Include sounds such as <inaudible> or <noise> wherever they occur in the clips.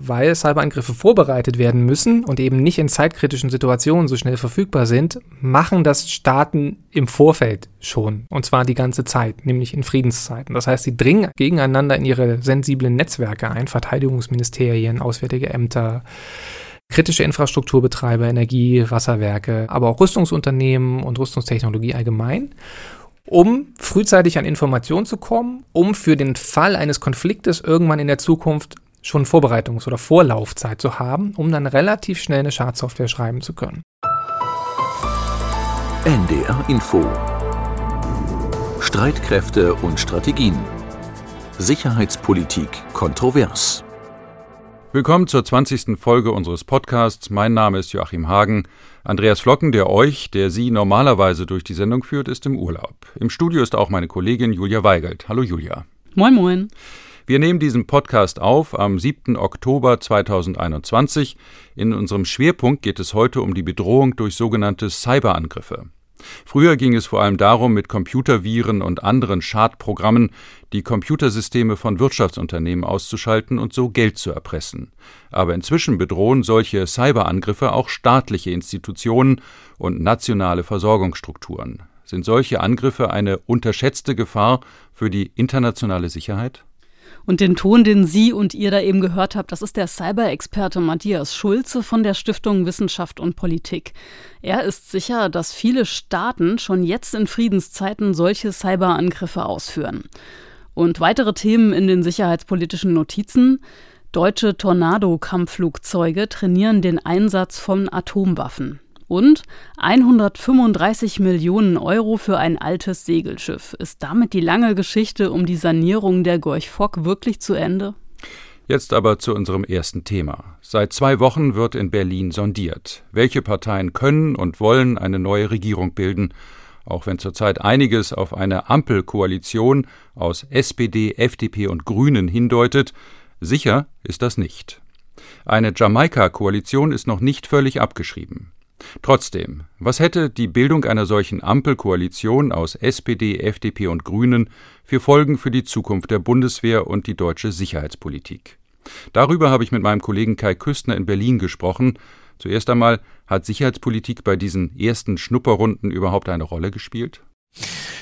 weil Cyberangriffe vorbereitet werden müssen und eben nicht in zeitkritischen Situationen so schnell verfügbar sind, machen das Staaten im Vorfeld schon. Und zwar die ganze Zeit, nämlich in Friedenszeiten. Das heißt, sie dringen gegeneinander in ihre sensiblen Netzwerke ein, Verteidigungsministerien, Auswärtige Ämter, kritische Infrastrukturbetreiber, Energie, Wasserwerke, aber auch Rüstungsunternehmen und Rüstungstechnologie allgemein um frühzeitig an Informationen zu kommen, um für den Fall eines Konfliktes irgendwann in der Zukunft schon Vorbereitungs- oder Vorlaufzeit zu haben, um dann relativ schnell eine Schadsoftware schreiben zu können. NDR Info Streitkräfte und Strategien Sicherheitspolitik kontrovers Willkommen zur 20. Folge unseres Podcasts. Mein Name ist Joachim Hagen. Andreas Flocken, der euch, der Sie normalerweise durch die Sendung führt, ist im Urlaub. Im Studio ist auch meine Kollegin Julia Weigelt. Hallo Julia. Moin, moin. Wir nehmen diesen Podcast auf am 7. Oktober 2021. In unserem Schwerpunkt geht es heute um die Bedrohung durch sogenannte Cyberangriffe. Früher ging es vor allem darum, mit Computerviren und anderen Schadprogrammen die Computersysteme von Wirtschaftsunternehmen auszuschalten und so Geld zu erpressen. Aber inzwischen bedrohen solche Cyberangriffe auch staatliche Institutionen und nationale Versorgungsstrukturen. Sind solche Angriffe eine unterschätzte Gefahr für die internationale Sicherheit? Und den Ton, den Sie und ihr da eben gehört habt, das ist der Cyber-Experte Matthias Schulze von der Stiftung Wissenschaft und Politik. Er ist sicher, dass viele Staaten schon jetzt in Friedenszeiten solche Cyberangriffe ausführen. Und weitere Themen in den sicherheitspolitischen Notizen. Deutsche Tornado-Kampfflugzeuge trainieren den Einsatz von Atomwaffen und 135 Millionen Euro für ein altes Segelschiff. Ist damit die lange Geschichte um die Sanierung der Gorch Fock wirklich zu Ende? Jetzt aber zu unserem ersten Thema. Seit zwei Wochen wird in Berlin sondiert. Welche Parteien können und wollen eine neue Regierung bilden? Auch wenn zurzeit einiges auf eine Ampelkoalition aus SPD, FDP und Grünen hindeutet, sicher ist das nicht. Eine Jamaika-Koalition ist noch nicht völlig abgeschrieben. Trotzdem, was hätte die Bildung einer solchen Ampelkoalition aus SPD, FDP und Grünen für Folgen für die Zukunft der Bundeswehr und die deutsche Sicherheitspolitik? Darüber habe ich mit meinem Kollegen Kai Küstner in Berlin gesprochen. Zuerst einmal, hat Sicherheitspolitik bei diesen ersten Schnupperrunden überhaupt eine Rolle gespielt?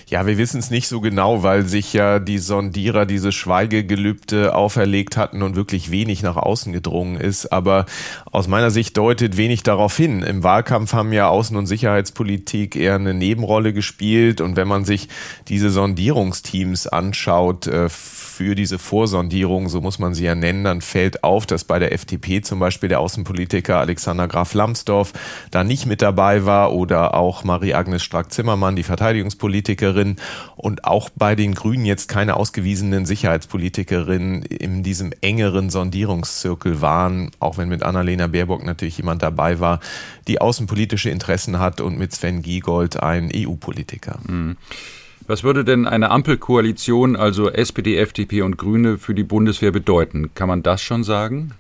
Ja, wir wissen es nicht so genau, weil sich ja die Sondierer diese Schweigegelübde auferlegt hatten und wirklich wenig nach außen gedrungen ist. Aber aus meiner Sicht deutet wenig darauf hin. Im Wahlkampf haben ja Außen- und Sicherheitspolitik eher eine Nebenrolle gespielt. Und wenn man sich diese Sondierungsteams anschaut, äh, für diese Vorsondierung, so muss man sie ja nennen, dann fällt auf, dass bei der FDP zum Beispiel der Außenpolitiker Alexander Graf Lambsdorff da nicht mit dabei war oder auch Marie-Agnes Strack-Zimmermann, die Verteidigungspolitikerin und auch bei den Grünen jetzt keine ausgewiesenen Sicherheitspolitikerinnen in diesem engeren Sondierungszirkel waren, auch wenn mit Annalena Baerbock natürlich jemand dabei war, die außenpolitische Interessen hat und mit Sven Giegold ein EU-Politiker. Mhm. Was würde denn eine Ampelkoalition, also SPD, FDP und Grüne, für die Bundeswehr bedeuten? Kann man das schon sagen?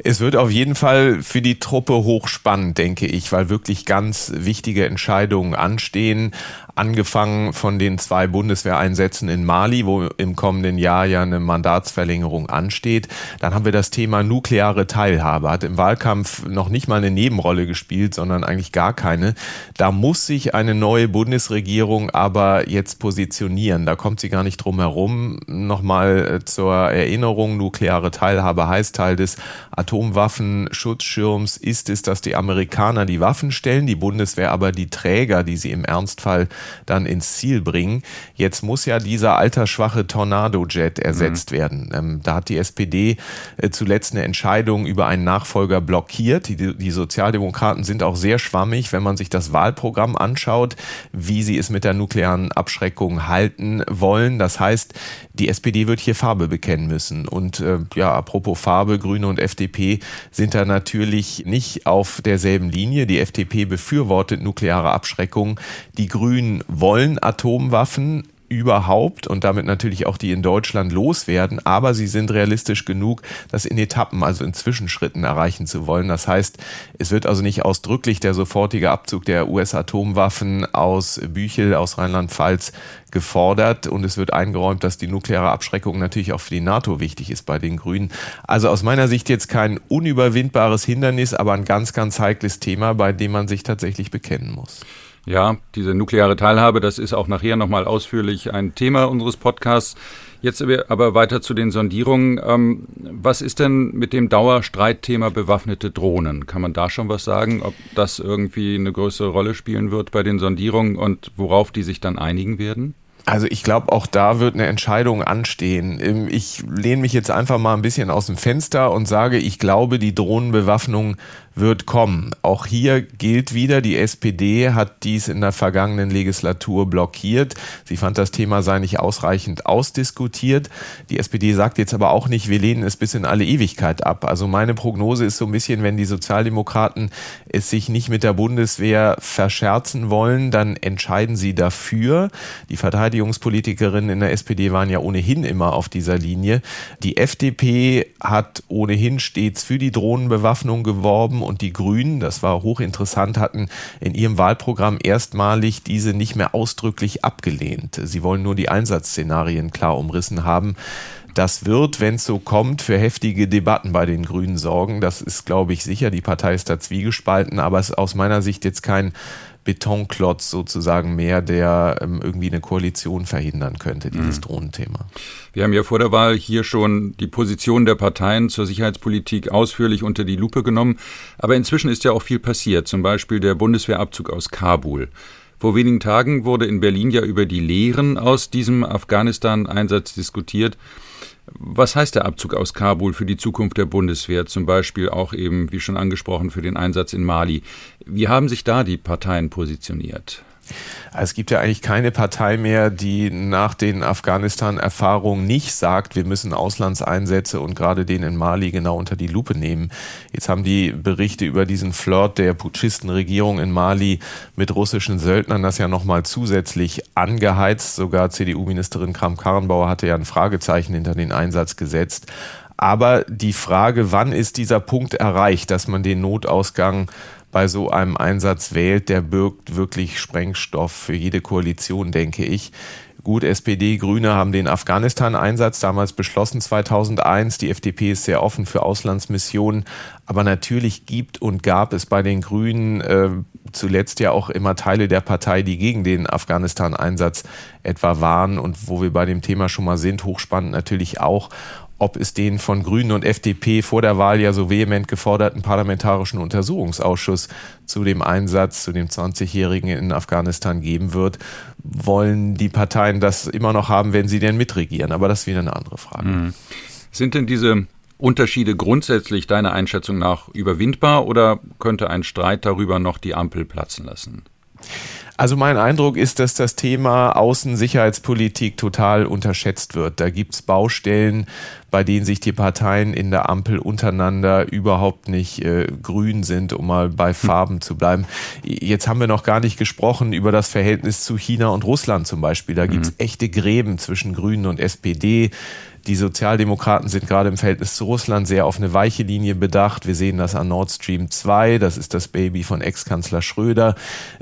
Es wird auf jeden Fall für die Truppe hochspannend, denke ich, weil wirklich ganz wichtige Entscheidungen anstehen angefangen von den zwei Bundeswehreinsätzen in Mali, wo im kommenden Jahr ja eine Mandatsverlängerung ansteht. Dann haben wir das Thema nukleare Teilhabe. Hat im Wahlkampf noch nicht mal eine Nebenrolle gespielt, sondern eigentlich gar keine. Da muss sich eine neue Bundesregierung aber jetzt positionieren. Da kommt sie gar nicht drum herum. Nochmal äh, zur Erinnerung, nukleare Teilhabe heißt Teil des Atomwaffenschutzschirms ist es, dass die Amerikaner die Waffen stellen, die Bundeswehr aber die Träger, die sie im Ernstfall dann ins Ziel bringen. Jetzt muss ja dieser altersschwache Tornado-Jet ersetzt mhm. werden. Ähm, da hat die SPD äh, zuletzt eine Entscheidung über einen Nachfolger blockiert. Die, die Sozialdemokraten sind auch sehr schwammig, wenn man sich das Wahlprogramm anschaut, wie sie es mit der nuklearen Abschreckung halten wollen. Das heißt, die SPD wird hier Farbe bekennen müssen. Und äh, ja, apropos Farbe, Grüne und FDP sind da natürlich nicht auf derselben Linie. Die FDP befürwortet nukleare Abschreckung. Die Grünen wollen Atomwaffen überhaupt und damit natürlich auch die in Deutschland loswerden, aber sie sind realistisch genug, das in Etappen, also in Zwischenschritten erreichen zu wollen. Das heißt, es wird also nicht ausdrücklich der sofortige Abzug der US-Atomwaffen aus Büchel, aus Rheinland-Pfalz gefordert und es wird eingeräumt, dass die nukleare Abschreckung natürlich auch für die NATO wichtig ist bei den Grünen. Also aus meiner Sicht jetzt kein unüberwindbares Hindernis, aber ein ganz, ganz heikles Thema, bei dem man sich tatsächlich bekennen muss. Ja, diese nukleare Teilhabe, das ist auch nachher nochmal ausführlich ein Thema unseres Podcasts. Jetzt aber weiter zu den Sondierungen. Ähm, was ist denn mit dem Dauerstreitthema bewaffnete Drohnen? Kann man da schon was sagen, ob das irgendwie eine größere Rolle spielen wird bei den Sondierungen und worauf die sich dann einigen werden? Also ich glaube, auch da wird eine Entscheidung anstehen. Ähm, ich lehne mich jetzt einfach mal ein bisschen aus dem Fenster und sage, ich glaube, die Drohnenbewaffnung wird kommen. Auch hier gilt wieder, die SPD hat dies in der vergangenen Legislatur blockiert. Sie fand, das Thema sei nicht ausreichend ausdiskutiert. Die SPD sagt jetzt aber auch nicht, wir lehnen es bis in alle Ewigkeit ab. Also meine Prognose ist so ein bisschen, wenn die Sozialdemokraten es sich nicht mit der Bundeswehr verscherzen wollen, dann entscheiden sie dafür. Die Verteidigungspolitikerinnen in der SPD waren ja ohnehin immer auf dieser Linie. Die FDP hat ohnehin stets für die Drohnenbewaffnung geworben und die Grünen, das war hochinteressant, hatten in ihrem Wahlprogramm erstmalig diese nicht mehr ausdrücklich abgelehnt. Sie wollen nur die Einsatzszenarien klar umrissen haben. Das wird, wenn es so kommt, für heftige Debatten bei den Grünen sorgen. Das ist, glaube ich, sicher. Die Partei ist da zwiegespalten, aber es ist aus meiner Sicht jetzt kein Betonklotz sozusagen mehr, der ähm, irgendwie eine Koalition verhindern könnte, dieses mhm. Drohnenthema. Wir haben ja vor der Wahl hier schon die Position der Parteien zur Sicherheitspolitik ausführlich unter die Lupe genommen. Aber inzwischen ist ja auch viel passiert, zum Beispiel der Bundeswehrabzug aus Kabul. Vor wenigen Tagen wurde in Berlin ja über die Lehren aus diesem Afghanistan-Einsatz diskutiert. Was heißt der Abzug aus Kabul für die Zukunft der Bundeswehr, zum Beispiel auch eben, wie schon angesprochen, für den Einsatz in Mali? Wie haben sich da die Parteien positioniert? Es gibt ja eigentlich keine Partei mehr, die nach den Afghanistan-Erfahrungen nicht sagt, wir müssen Auslandseinsätze und gerade den in Mali genau unter die Lupe nehmen. Jetzt haben die Berichte über diesen Flirt der Putschistenregierung in Mali mit russischen Söldnern das ja nochmal zusätzlich angeheizt. Sogar CDU-Ministerin Kram-Karrenbauer hatte ja ein Fragezeichen hinter den Einsatz gesetzt. Aber die Frage, wann ist dieser Punkt erreicht, dass man den Notausgang bei so einem Einsatz wählt, der birgt wirklich Sprengstoff für jede Koalition, denke ich. Gut, SPD, Grüne haben den Afghanistan-Einsatz damals beschlossen 2001. Die FDP ist sehr offen für Auslandsmissionen. Aber natürlich gibt und gab es bei den Grünen äh, zuletzt ja auch immer Teile der Partei, die gegen den Afghanistan-Einsatz etwa waren. Und wo wir bei dem Thema schon mal sind, hochspannend natürlich auch, ob es den von Grünen und FDP vor der Wahl ja so vehement geforderten parlamentarischen Untersuchungsausschuss zu dem Einsatz, zu dem 20-Jährigen in Afghanistan geben wird. Wollen die Parteien das immer noch haben, wenn sie denn mitregieren? Aber das ist wieder eine andere Frage. Mhm. Sind denn diese Unterschiede grundsätzlich deiner Einschätzung nach überwindbar oder könnte ein Streit darüber noch die Ampel platzen lassen? Also mein Eindruck ist, dass das Thema Außensicherheitspolitik total unterschätzt wird. Da gibt's Baustellen, bei denen sich die Parteien in der Ampel untereinander überhaupt nicht äh, grün sind, um mal bei hm. Farben zu bleiben. Jetzt haben wir noch gar nicht gesprochen über das Verhältnis zu China und Russland zum Beispiel. Da gibt's mhm. echte Gräben zwischen Grünen und SPD. Die Sozialdemokraten sind gerade im Verhältnis zu Russland sehr auf eine weiche Linie bedacht. Wir sehen das an Nord Stream 2. Das ist das Baby von Ex-Kanzler Schröder.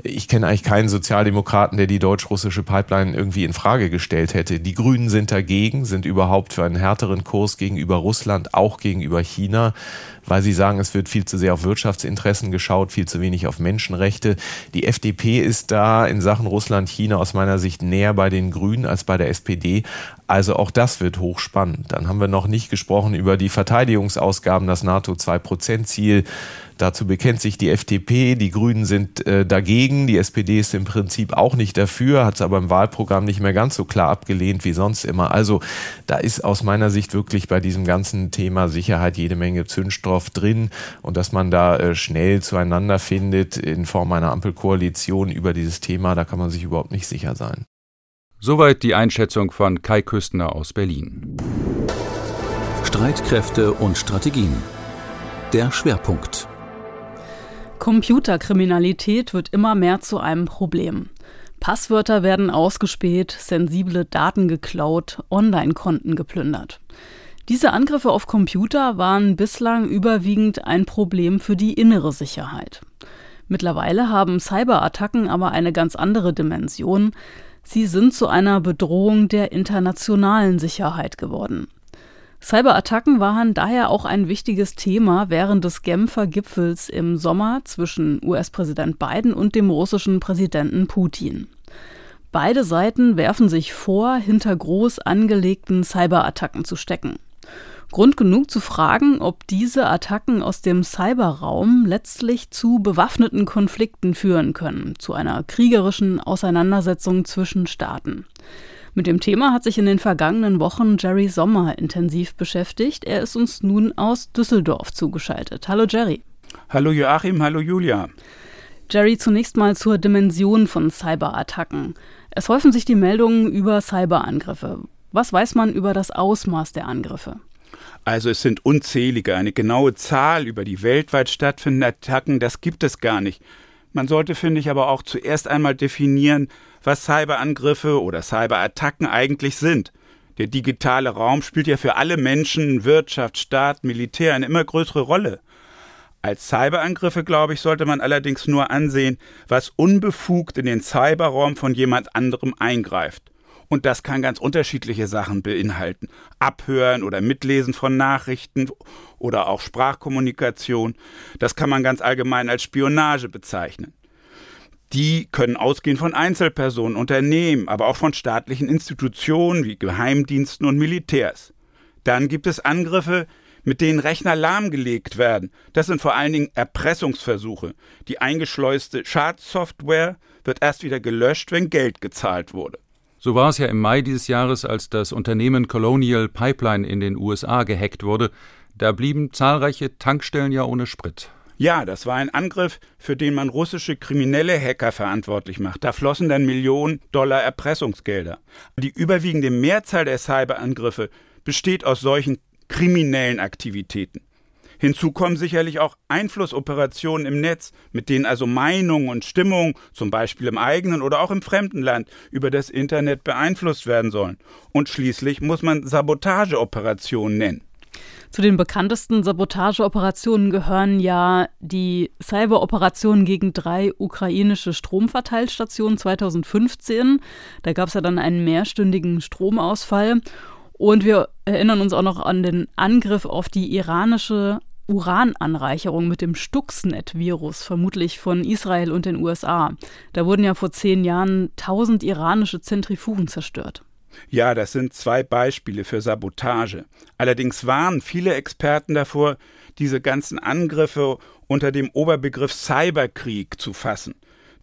Ich kenne eigentlich keinen Sozialdemokraten, der die deutsch-russische Pipeline irgendwie in Frage gestellt hätte. Die Grünen sind dagegen, sind überhaupt für einen härteren Kurs gegenüber Russland, auch gegenüber China weil sie sagen, es wird viel zu sehr auf Wirtschaftsinteressen geschaut, viel zu wenig auf Menschenrechte. Die FDP ist da in Sachen Russland, China aus meiner Sicht näher bei den Grünen als bei der SPD. Also auch das wird hochspannend. Dann haben wir noch nicht gesprochen über die Verteidigungsausgaben, das NATO-2-Prozent-Ziel. Dazu bekennt sich die FDP, die Grünen sind äh, dagegen, die SPD ist im Prinzip auch nicht dafür, hat es aber im Wahlprogramm nicht mehr ganz so klar abgelehnt wie sonst immer. Also da ist aus meiner Sicht wirklich bei diesem ganzen Thema Sicherheit jede Menge Zündstoff drin und dass man da äh, schnell zueinander findet in Form einer Ampelkoalition über dieses Thema, da kann man sich überhaupt nicht sicher sein. Soweit die Einschätzung von Kai Küstner aus Berlin. Streitkräfte und Strategien. Der Schwerpunkt. Computerkriminalität wird immer mehr zu einem Problem. Passwörter werden ausgespäht, sensible Daten geklaut, Online-Konten geplündert. Diese Angriffe auf Computer waren bislang überwiegend ein Problem für die innere Sicherheit. Mittlerweile haben Cyberattacken aber eine ganz andere Dimension. Sie sind zu einer Bedrohung der internationalen Sicherheit geworden. Cyberattacken waren daher auch ein wichtiges Thema während des Genfer Gipfels im Sommer zwischen US-Präsident Biden und dem russischen Präsidenten Putin. Beide Seiten werfen sich vor, hinter groß angelegten Cyberattacken zu stecken. Grund genug zu fragen, ob diese Attacken aus dem Cyberraum letztlich zu bewaffneten Konflikten führen können, zu einer kriegerischen Auseinandersetzung zwischen Staaten. Mit dem Thema hat sich in den vergangenen Wochen Jerry Sommer intensiv beschäftigt. Er ist uns nun aus Düsseldorf zugeschaltet. Hallo Jerry. Hallo Joachim, hallo Julia. Jerry, zunächst mal zur Dimension von Cyberattacken. Es häufen sich die Meldungen über Cyberangriffe. Was weiß man über das Ausmaß der Angriffe? Also es sind unzählige, eine genaue Zahl über die weltweit stattfindenden Attacken, das gibt es gar nicht. Man sollte, finde ich, aber auch zuerst einmal definieren, was Cyberangriffe oder Cyberattacken eigentlich sind. Der digitale Raum spielt ja für alle Menschen, Wirtschaft, Staat, Militär eine immer größere Rolle. Als Cyberangriffe, glaube ich, sollte man allerdings nur ansehen, was unbefugt in den Cyberraum von jemand anderem eingreift. Und das kann ganz unterschiedliche Sachen beinhalten. Abhören oder Mitlesen von Nachrichten oder auch Sprachkommunikation. Das kann man ganz allgemein als Spionage bezeichnen. Die können ausgehen von Einzelpersonen, Unternehmen, aber auch von staatlichen Institutionen wie Geheimdiensten und Militärs. Dann gibt es Angriffe, mit denen Rechner lahmgelegt werden. Das sind vor allen Dingen Erpressungsversuche. Die eingeschleuste Schadsoftware wird erst wieder gelöscht, wenn Geld gezahlt wurde. So war es ja im Mai dieses Jahres, als das Unternehmen Colonial Pipeline in den USA gehackt wurde. Da blieben zahlreiche Tankstellen ja ohne Sprit. Ja, das war ein Angriff, für den man russische kriminelle Hacker verantwortlich macht. Da flossen dann Millionen Dollar Erpressungsgelder. Die überwiegende Mehrzahl der Cyberangriffe besteht aus solchen kriminellen Aktivitäten. Hinzu kommen sicherlich auch Einflussoperationen im Netz, mit denen also Meinung und Stimmung, zum Beispiel im eigenen oder auch im fremden Land, über das Internet beeinflusst werden sollen. Und schließlich muss man Sabotageoperationen nennen. Zu den bekanntesten Sabotageoperationen gehören ja die Cyberoperationen gegen drei ukrainische Stromverteilstationen 2015. Da gab es ja dann einen mehrstündigen Stromausfall. Und wir erinnern uns auch noch an den Angriff auf die iranische Urananreicherung mit dem Stuxnet-Virus, vermutlich von Israel und den USA. Da wurden ja vor zehn Jahren tausend iranische Zentrifugen zerstört. Ja, das sind zwei Beispiele für Sabotage. Allerdings warnen viele Experten davor, diese ganzen Angriffe unter dem Oberbegriff Cyberkrieg zu fassen.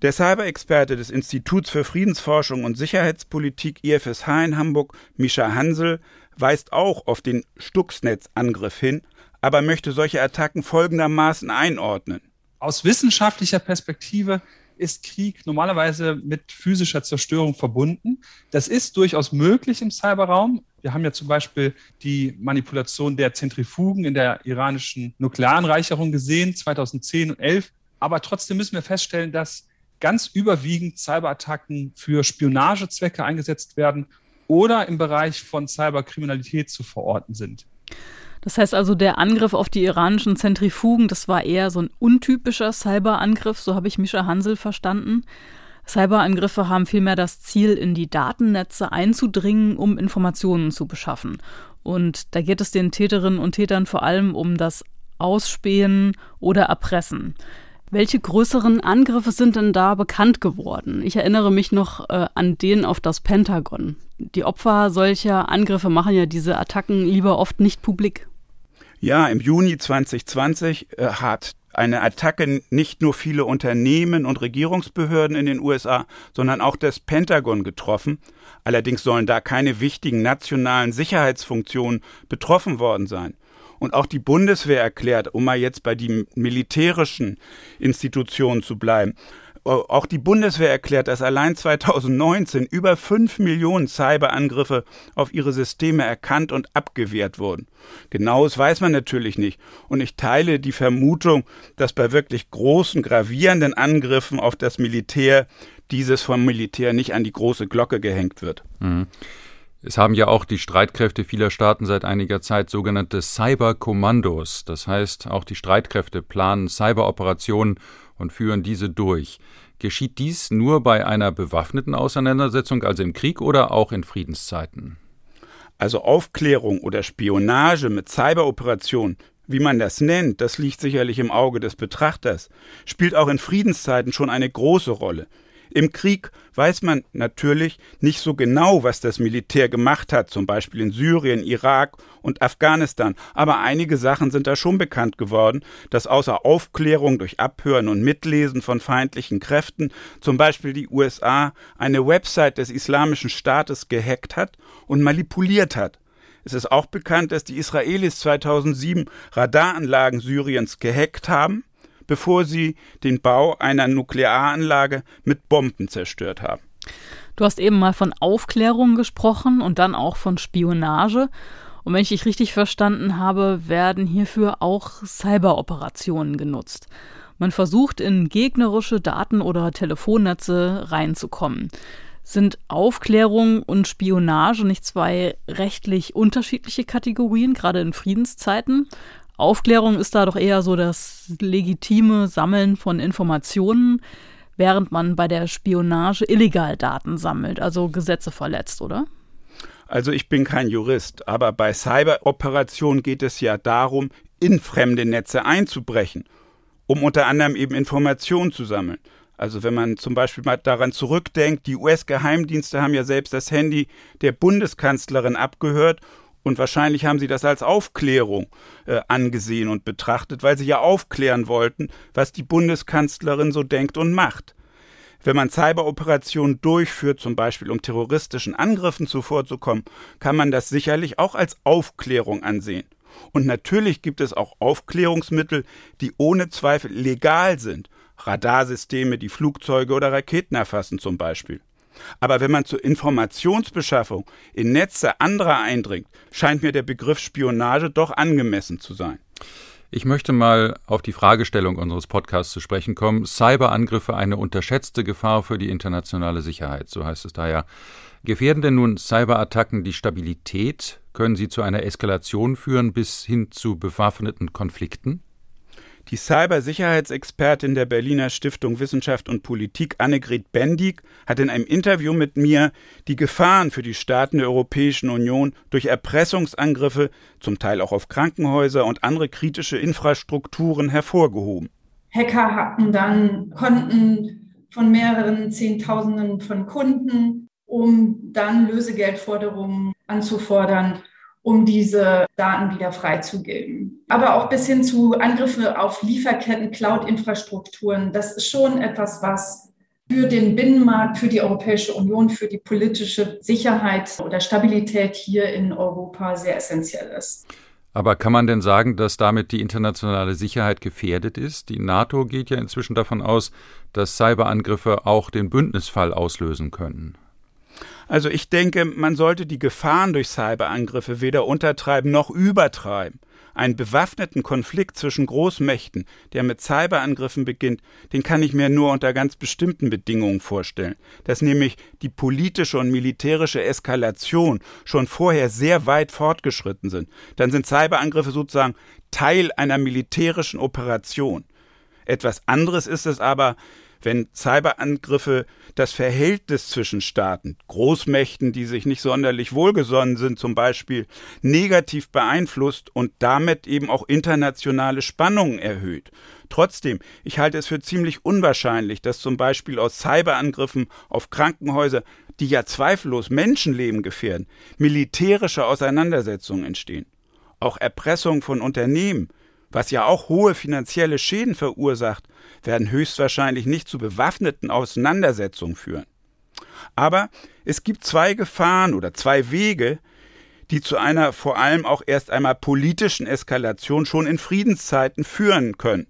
Der Cyber-Experte des Instituts für Friedensforschung und Sicherheitspolitik IFSH in Hamburg, Mischa Hansel, weist auch auf den Stuxnet-Angriff hin aber möchte solche Attacken folgendermaßen einordnen. Aus wissenschaftlicher Perspektive ist Krieg normalerweise mit physischer Zerstörung verbunden. Das ist durchaus möglich im Cyberraum. Wir haben ja zum Beispiel die Manipulation der Zentrifugen in der iranischen Nuklearanreicherung gesehen, 2010 und 2011. Aber trotzdem müssen wir feststellen, dass ganz überwiegend Cyberattacken für Spionagezwecke eingesetzt werden oder im Bereich von Cyberkriminalität zu verorten sind. Das heißt also, der Angriff auf die iranischen Zentrifugen, das war eher so ein untypischer Cyberangriff, so habe ich Mischa Hansel verstanden. Cyberangriffe haben vielmehr das Ziel, in die Datennetze einzudringen, um Informationen zu beschaffen. Und da geht es den Täterinnen und Tätern vor allem um das Ausspähen oder Erpressen. Welche größeren Angriffe sind denn da bekannt geworden? Ich erinnere mich noch äh, an den auf das Pentagon. Die Opfer solcher Angriffe machen ja diese Attacken lieber oft nicht publik. Ja, im Juni 2020 äh, hat eine Attacke nicht nur viele Unternehmen und Regierungsbehörden in den USA, sondern auch das Pentagon getroffen. Allerdings sollen da keine wichtigen nationalen Sicherheitsfunktionen betroffen worden sein. Und auch die Bundeswehr erklärt, um mal jetzt bei den militärischen Institutionen zu bleiben, Auch die Bundeswehr erklärt, dass allein 2019 über 5 Millionen Cyberangriffe auf ihre Systeme erkannt und abgewehrt wurden. Genaues weiß man natürlich nicht. Und ich teile die Vermutung, dass bei wirklich großen, gravierenden Angriffen auf das Militär dieses vom Militär nicht an die große Glocke gehängt wird. Mhm. Es haben ja auch die Streitkräfte vieler Staaten seit einiger Zeit sogenannte Cyberkommandos. Das heißt, auch die Streitkräfte planen Cyberoperationen und führen diese durch. Geschieht dies nur bei einer bewaffneten Auseinandersetzung, also im Krieg oder auch in Friedenszeiten? Also Aufklärung oder Spionage mit Cyberoperationen, wie man das nennt, das liegt sicherlich im Auge des Betrachters, spielt auch in Friedenszeiten schon eine große Rolle. Im Krieg weiß man natürlich nicht so genau, was das Militär gemacht hat, zum Beispiel in Syrien, Irak und Afghanistan. Aber einige Sachen sind da schon bekannt geworden, dass außer Aufklärung durch Abhören und Mitlesen von feindlichen Kräften zum Beispiel die USA eine Website des Islamischen Staates gehackt hat und manipuliert hat. Es ist auch bekannt, dass die Israelis 2007 Radaranlagen Syriens gehackt haben bevor sie den Bau einer Nuklearanlage mit Bomben zerstört haben. Du hast eben mal von Aufklärung gesprochen und dann auch von Spionage. Und wenn ich dich richtig verstanden habe, werden hierfür auch Cyberoperationen genutzt. Man versucht in gegnerische Daten- oder Telefonnetze reinzukommen. Sind Aufklärung und Spionage nicht zwei rechtlich unterschiedliche Kategorien, gerade in Friedenszeiten? Aufklärung ist da doch eher so das legitime Sammeln von Informationen, während man bei der Spionage illegal Daten sammelt, also Gesetze verletzt, oder? Also ich bin kein Jurist, aber bei Cyberoperationen geht es ja darum, in fremde Netze einzubrechen, um unter anderem eben Informationen zu sammeln. Also wenn man zum Beispiel mal daran zurückdenkt, die US-Geheimdienste haben ja selbst das Handy der Bundeskanzlerin abgehört und wahrscheinlich haben sie das als Aufklärung äh, angesehen und betrachtet, weil sie ja aufklären wollten, was die Bundeskanzlerin so denkt und macht. Wenn man Cyberoperationen durchführt, zum Beispiel um terroristischen Angriffen zuvorzukommen, kann man das sicherlich auch als Aufklärung ansehen. Und natürlich gibt es auch Aufklärungsmittel, die ohne Zweifel legal sind. Radarsysteme, die Flugzeuge oder Raketen erfassen zum Beispiel. Aber wenn man zur Informationsbeschaffung in Netze anderer eindringt, scheint mir der Begriff Spionage doch angemessen zu sein. Ich möchte mal auf die Fragestellung unseres Podcasts zu sprechen kommen. Cyberangriffe eine unterschätzte Gefahr für die internationale Sicherheit, so heißt es da ja. Gefährden denn nun Cyberattacken die Stabilität? Können sie zu einer Eskalation führen bis hin zu bewaffneten Konflikten? Die Cybersicherheitsexpertin der Berliner Stiftung Wissenschaft und Politik Annegret Bendig hat in einem Interview mit mir die Gefahren für die Staaten der Europäischen Union durch Erpressungsangriffe, zum Teil auch auf Krankenhäuser und andere kritische Infrastrukturen hervorgehoben. Hacker hatten dann Konten von mehreren Zehntausenden von Kunden, um dann Lösegeldforderungen anzufordern um diese Daten wieder freizugeben. Aber auch bis hin zu Angriffe auf Lieferketten, Cloud-Infrastrukturen, das ist schon etwas, was für den Binnenmarkt, für die Europäische Union, für die politische Sicherheit oder Stabilität hier in Europa sehr essentiell ist. Aber kann man denn sagen, dass damit die internationale Sicherheit gefährdet ist? Die NATO geht ja inzwischen davon aus, dass Cyberangriffe auch den Bündnisfall auslösen können. Also ich denke, man sollte die Gefahren durch Cyberangriffe weder untertreiben noch übertreiben. Einen bewaffneten Konflikt zwischen Großmächten, der mit Cyberangriffen beginnt, den kann ich mir nur unter ganz bestimmten Bedingungen vorstellen. Dass nämlich die politische und militärische Eskalation schon vorher sehr weit fortgeschritten sind. Dann sind Cyberangriffe sozusagen Teil einer militärischen Operation. Etwas anderes ist es aber, wenn Cyberangriffe das Verhältnis zwischen Staaten, Großmächten, die sich nicht sonderlich wohlgesonnen sind, zum Beispiel, negativ beeinflusst und damit eben auch internationale Spannungen erhöht. Trotzdem, ich halte es für ziemlich unwahrscheinlich, dass zum Beispiel aus Cyberangriffen auf Krankenhäuser, die ja zweifellos Menschenleben gefährden, militärische Auseinandersetzungen entstehen. Auch Erpressung von Unternehmen, was ja auch hohe finanzielle Schäden verursacht, werden höchstwahrscheinlich nicht zu bewaffneten Auseinandersetzungen führen. Aber es gibt zwei Gefahren oder zwei Wege, die zu einer vor allem auch erst einmal politischen Eskalation schon in Friedenszeiten führen können.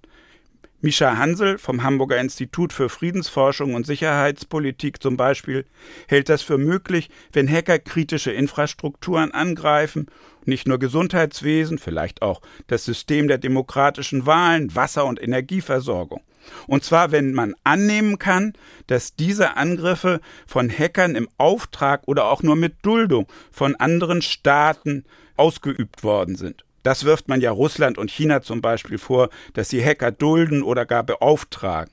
Mischa Hansel vom Hamburger Institut für Friedensforschung und Sicherheitspolitik zum Beispiel hält das für möglich, wenn Hacker kritische Infrastrukturen angreifen, nicht nur Gesundheitswesen, vielleicht auch das System der demokratischen Wahlen, Wasser- und Energieversorgung. Und zwar, wenn man annehmen kann, dass diese Angriffe von Hackern im Auftrag oder auch nur mit Duldung von anderen Staaten ausgeübt worden sind. Das wirft man ja Russland und China zum Beispiel vor, dass sie Hacker dulden oder gar beauftragen.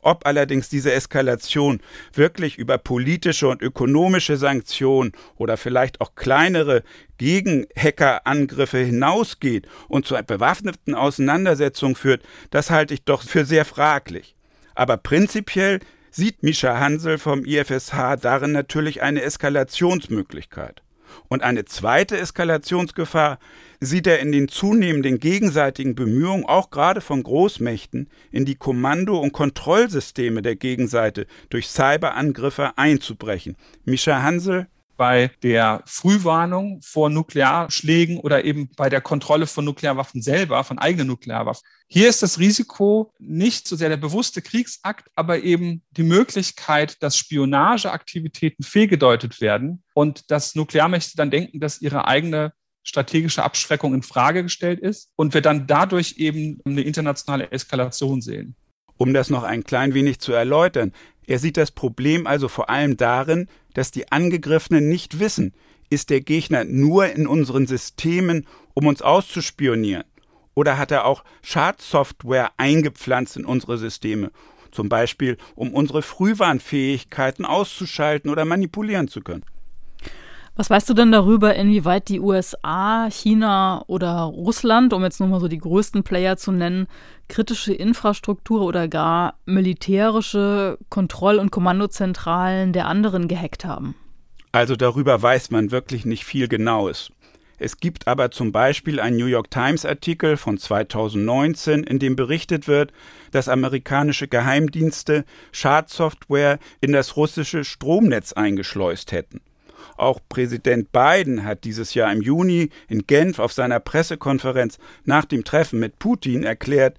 Ob allerdings diese Eskalation wirklich über politische und ökonomische Sanktionen oder vielleicht auch kleinere Gegen-Hacker-Angriffe hinausgeht und zu einer bewaffneten Auseinandersetzung führt, das halte ich doch für sehr fraglich. Aber prinzipiell sieht Mischa Hansel vom IFSH darin natürlich eine Eskalationsmöglichkeit. Und eine zweite Eskalationsgefahr sieht er in den zunehmenden gegenseitigen Bemühungen, auch gerade von Großmächten, in die Kommando- und Kontrollsysteme der Gegenseite durch Cyberangriffe einzubrechen. Mischa Hansel bei der Frühwarnung vor Nuklearschlägen oder eben bei der Kontrolle von Nuklearwaffen selber, von eigenen Nuklearwaffen. Hier ist das Risiko nicht so sehr der bewusste Kriegsakt, aber eben die Möglichkeit, dass Spionageaktivitäten fehlgedeutet werden und dass Nuklearmächte dann denken, dass ihre eigene strategische Abschreckung in Frage gestellt ist und wir dann dadurch eben eine internationale Eskalation sehen. Um das noch ein klein wenig zu erläutern, er sieht das Problem also vor allem darin, dass die Angegriffenen nicht wissen, ist der Gegner nur in unseren Systemen, um uns auszuspionieren? Oder hat er auch Schadsoftware eingepflanzt in unsere Systeme, zum Beispiel um unsere Frühwarnfähigkeiten auszuschalten oder manipulieren zu können? Was weißt du denn darüber, inwieweit die USA, China oder Russland, um jetzt nochmal so die größten Player zu nennen, kritische Infrastruktur oder gar militärische Kontroll- und Kommandozentralen der anderen gehackt haben? Also darüber weiß man wirklich nicht viel Genaues. Es gibt aber zum Beispiel einen New York Times Artikel von 2019, in dem berichtet wird, dass amerikanische Geheimdienste Schadsoftware in das russische Stromnetz eingeschleust hätten. Auch Präsident Biden hat dieses Jahr im Juni in Genf auf seiner Pressekonferenz nach dem Treffen mit Putin erklärt,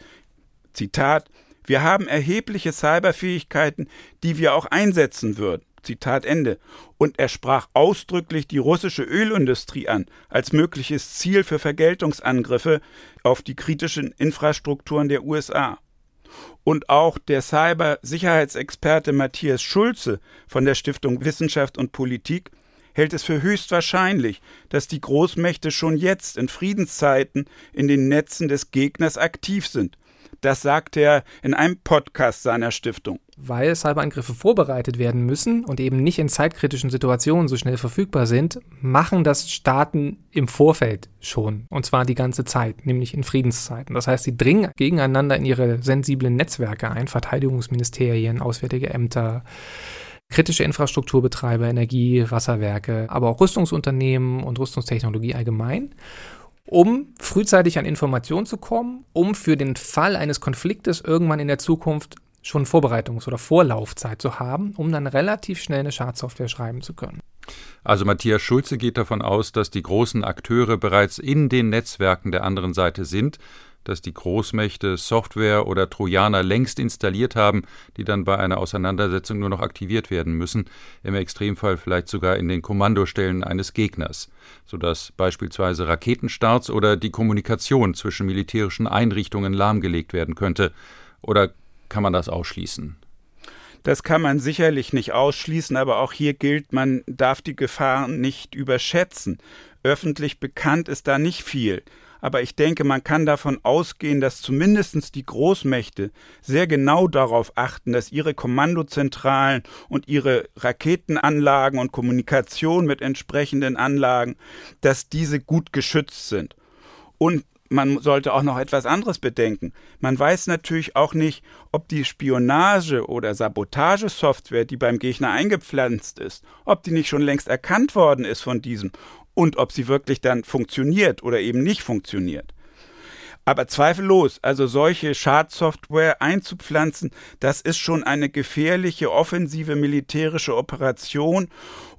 Zitat, wir haben erhebliche Cyberfähigkeiten, die wir auch einsetzen würden. Zitat Ende. Und er sprach ausdrücklich die russische Ölindustrie an als mögliches Ziel für Vergeltungsangriffe auf die kritischen Infrastrukturen der USA. Und auch der Cybersicherheitsexperte Matthias Schulze von der Stiftung Wissenschaft und Politik hält es für höchstwahrscheinlich, dass die Großmächte schon jetzt in Friedenszeiten in den Netzen des Gegners aktiv sind. Das sagte er in einem Podcast seiner Stiftung. Weil Cyberangriffe vorbereitet werden müssen und eben nicht in zeitkritischen Situationen so schnell verfügbar sind, machen das Staaten im Vorfeld schon. Und zwar die ganze Zeit, nämlich in Friedenszeiten. Das heißt, sie dringen gegeneinander in ihre sensiblen Netzwerke ein, Verteidigungsministerien, Auswärtige Ämter, kritische Infrastrukturbetreiber, Energie, Wasserwerke, aber auch Rüstungsunternehmen und Rüstungstechnologie allgemein, um frühzeitig an Informationen zu kommen, um für den Fall eines Konfliktes irgendwann in der Zukunft schon Vorbereitungs- oder Vorlaufzeit zu haben, um dann relativ schnell eine Schadsoftware schreiben zu können. Also Matthias Schulze geht davon aus, dass die großen Akteure bereits in den Netzwerken der anderen Seite sind dass die Großmächte Software oder Trojaner längst installiert haben, die dann bei einer Auseinandersetzung nur noch aktiviert werden müssen, im Extremfall vielleicht sogar in den Kommandostellen eines Gegners, sodass beispielsweise Raketenstarts oder die Kommunikation zwischen militärischen Einrichtungen lahmgelegt werden könnte. Oder kann man das ausschließen? Das kann man sicherlich nicht ausschließen, aber auch hier gilt, man darf die Gefahren nicht überschätzen. Öffentlich bekannt ist da nicht viel aber ich denke, man kann davon ausgehen, dass zumindest die Großmächte sehr genau darauf achten, dass ihre Kommandozentralen und ihre Raketenanlagen und Kommunikation mit entsprechenden Anlagen, dass diese gut geschützt sind. Und man sollte auch noch etwas anderes bedenken. Man weiß natürlich auch nicht, ob die Spionage- oder Sabotagesoftware, die beim Gegner eingepflanzt ist, ob die nicht schon längst erkannt worden ist von diesem und ob sie wirklich dann funktioniert oder eben nicht funktioniert. Aber zweifellos, also solche Schadsoftware einzupflanzen, das ist schon eine gefährliche offensive militärische Operation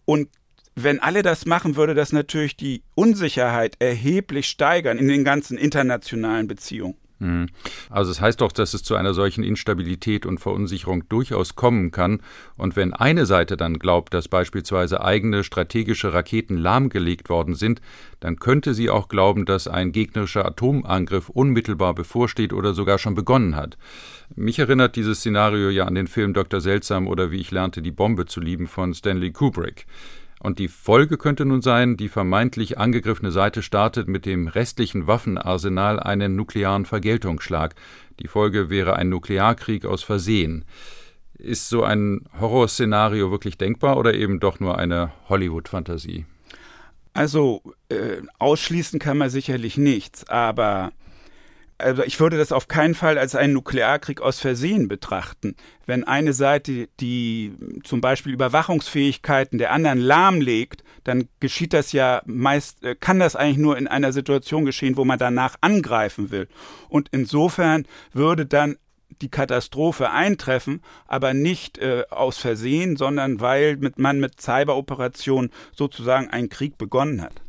und wenn alle das machen, würde das natürlich die Unsicherheit erheblich steigern in den ganzen internationalen Beziehungen. Mhm. Also es heißt doch, dass es zu einer solchen Instabilität und Verunsicherung durchaus kommen kann. Und wenn eine Seite dann glaubt, dass beispielsweise eigene strategische Raketen lahmgelegt worden sind, dann könnte sie auch glauben, dass ein gegnerischer Atomangriff unmittelbar bevorsteht oder sogar schon begonnen hat. Mich erinnert dieses Szenario ja an den Film Dr. Seltsam oder wie ich lernte, die Bombe zu lieben von Stanley Kubrick. Und die Folge könnte nun sein, die vermeintlich angegriffene Seite startet mit dem restlichen Waffenarsenal einen nuklearen Vergeltungsschlag. Die Folge wäre ein Nuklearkrieg aus Versehen. Ist so ein Horrorszenario wirklich denkbar oder eben doch nur eine Hollywood-Fantasie? Also äh, ausschließen kann man sicherlich nichts, aber also ich würde das auf keinen Fall als einen Nuklearkrieg aus Versehen betrachten. Wenn eine Seite die zum Beispiel Überwachungsfähigkeiten der anderen lahmlegt, dann geschieht das ja meist, äh, kann das eigentlich nur in einer Situation geschehen, wo man danach angreifen will. Und insofern würde dann die Katastrophe eintreffen, aber nicht äh, aus Versehen, sondern weil mit, man mit Cyberoperationen sozusagen einen Krieg begonnen hat.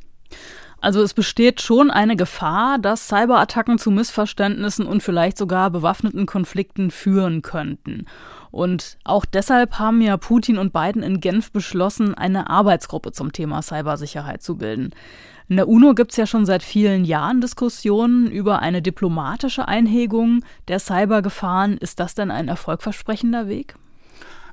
Also es besteht schon eine Gefahr, dass Cyberattacken zu Missverständnissen und vielleicht sogar bewaffneten Konflikten führen könnten. Und auch deshalb haben ja Putin und Biden in Genf beschlossen, eine Arbeitsgruppe zum Thema Cybersicherheit zu bilden. In der UNO gibt es ja schon seit vielen Jahren Diskussionen über eine diplomatische Einhegung der Cybergefahren. Ist das denn ein erfolgversprechender Weg?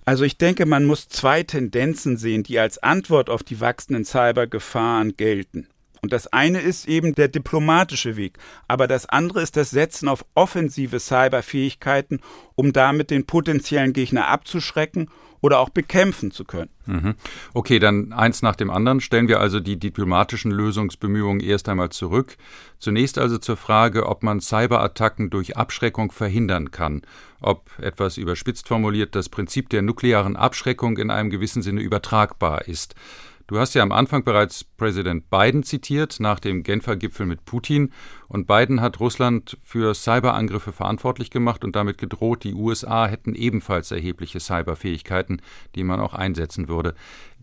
Also ich denke, man muss zwei Tendenzen sehen, die als Antwort auf die wachsenden Cybergefahren gelten. Und das eine ist eben der diplomatische Weg, aber das andere ist das Setzen auf offensive Cyberfähigkeiten, um damit den potenziellen Gegner abzuschrecken oder auch bekämpfen zu können. Mhm. Okay, dann eins nach dem anderen. Stellen wir also die diplomatischen Lösungsbemühungen erst einmal zurück. Zunächst also zur Frage, ob man Cyberattacken durch Abschreckung verhindern kann. Ob, etwas überspitzt formuliert, das Prinzip der nuklearen Abschreckung in einem gewissen Sinne übertragbar ist. Du hast ja am Anfang bereits Präsident Biden zitiert nach dem Genfer Gipfel mit Putin und Biden hat Russland für Cyberangriffe verantwortlich gemacht und damit gedroht, die USA hätten ebenfalls erhebliche Cyberfähigkeiten, die man auch einsetzen würde.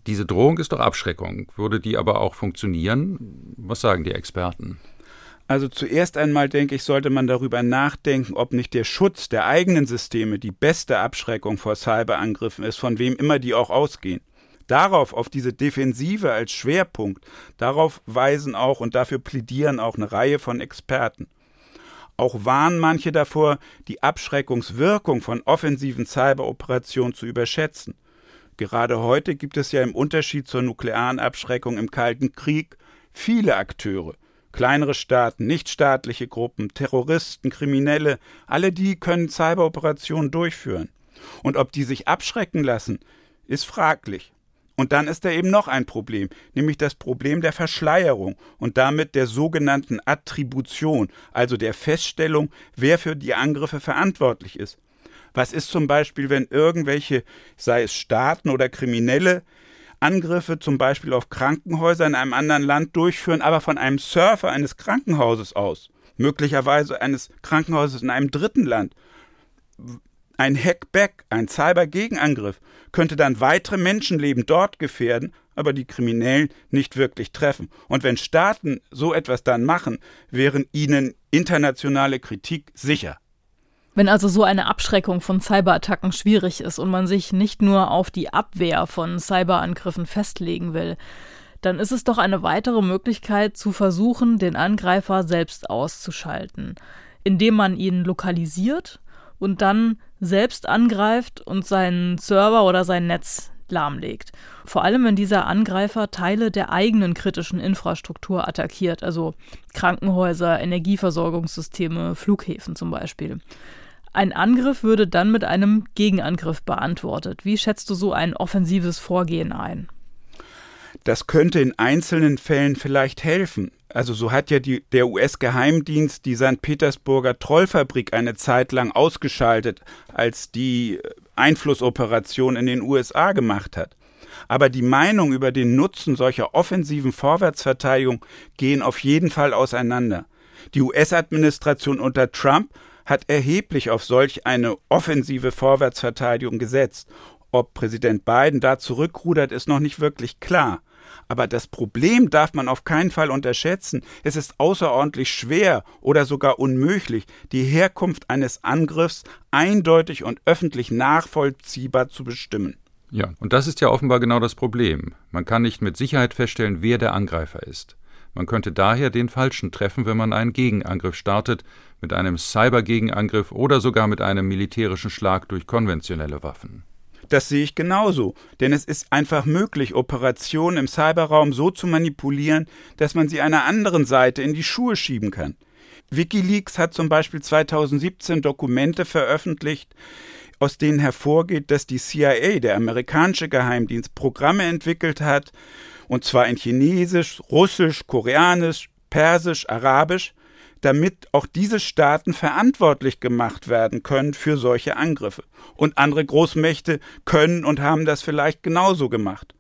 Diese Drohung ist doch Abschreckung. Würde die aber auch funktionieren? Was sagen die Experten? Also zuerst einmal denke ich, sollte man darüber nachdenken, ob nicht der Schutz der eigenen Systeme die beste Abschreckung vor Cyberangriffen ist, von wem immer die auch ausgehen. Darauf, auf diese Defensive als Schwerpunkt, darauf weisen auch und dafür plädieren auch eine Reihe von Experten. Auch warnen manche davor, die Abschreckungswirkung von offensiven Cyberoperationen zu überschätzen. Gerade heute gibt es ja im Unterschied zur nuklearen Abschreckung im Kalten Krieg viele Akteure, kleinere Staaten, nichtstaatliche Gruppen, Terroristen, Kriminelle, alle die können Cyberoperationen durchführen. Und ob die sich abschrecken lassen, ist fraglich. Und dann ist da eben noch ein Problem, nämlich das Problem der Verschleierung und damit der sogenannten Attribution, also der Feststellung, wer für die Angriffe verantwortlich ist. Was ist zum Beispiel, wenn irgendwelche, sei es Staaten oder Kriminelle, Angriffe zum Beispiel auf Krankenhäuser in einem anderen Land durchführen, aber von einem Surfer eines Krankenhauses aus, möglicherweise eines Krankenhauses in einem dritten Land. Ein Hackback, ein Cyber-Gegenangriff könnte dann weitere Menschenleben dort gefährden, aber die Kriminellen nicht wirklich treffen. Und wenn Staaten so etwas dann machen, wären ihnen internationale Kritik sicher. Wenn also so eine Abschreckung von Cyberattacken schwierig ist und man sich nicht nur auf die Abwehr von Cyberangriffen festlegen will, dann ist es doch eine weitere Möglichkeit zu versuchen, den Angreifer selbst auszuschalten, indem man ihn lokalisiert und dann selbst angreift und seinen Server oder sein Netz lahmlegt. Vor allem, wenn dieser Angreifer Teile der eigenen kritischen Infrastruktur attackiert, also Krankenhäuser, Energieversorgungssysteme, Flughäfen zum Beispiel. Ein Angriff würde dann mit einem Gegenangriff beantwortet. Wie schätzt du so ein offensives Vorgehen ein? Das könnte in einzelnen Fällen vielleicht helfen. Also so hat ja die, der US-Geheimdienst die St. Petersburger Trollfabrik eine Zeit lang ausgeschaltet, als die Einflussoperation in den USA gemacht hat. Aber die Meinungen über den Nutzen solcher offensiven Vorwärtsverteidigung gehen auf jeden Fall auseinander. Die US-Administration unter Trump hat erheblich auf solch eine offensive Vorwärtsverteidigung gesetzt. Ob Präsident Biden da zurückrudert, ist noch nicht wirklich klar. Aber das Problem darf man auf keinen Fall unterschätzen. Es ist außerordentlich schwer oder sogar unmöglich, die Herkunft eines Angriffs eindeutig und öffentlich nachvollziehbar zu bestimmen. Ja, und das ist ja offenbar genau das Problem. Man kann nicht mit Sicherheit feststellen, wer der Angreifer ist. Man könnte daher den Falschen treffen, wenn man einen Gegenangriff startet, mit einem Cyber-Gegenangriff oder sogar mit einem militärischen Schlag durch konventionelle Waffen. Das sehe ich genauso, denn es ist einfach möglich, Operationen im Cyberraum so zu manipulieren, dass man sie einer anderen Seite in die Schuhe schieben kann. Wikileaks hat zum Beispiel 2017 Dokumente veröffentlicht, aus denen hervorgeht, dass die CIA, der amerikanische Geheimdienst, Programme entwickelt hat, und zwar in Chinesisch, Russisch, Koreanisch, Persisch, Arabisch, damit auch diese Staaten verantwortlich gemacht werden können für solche Angriffe. Und andere Großmächte können und haben das vielleicht genauso gemacht.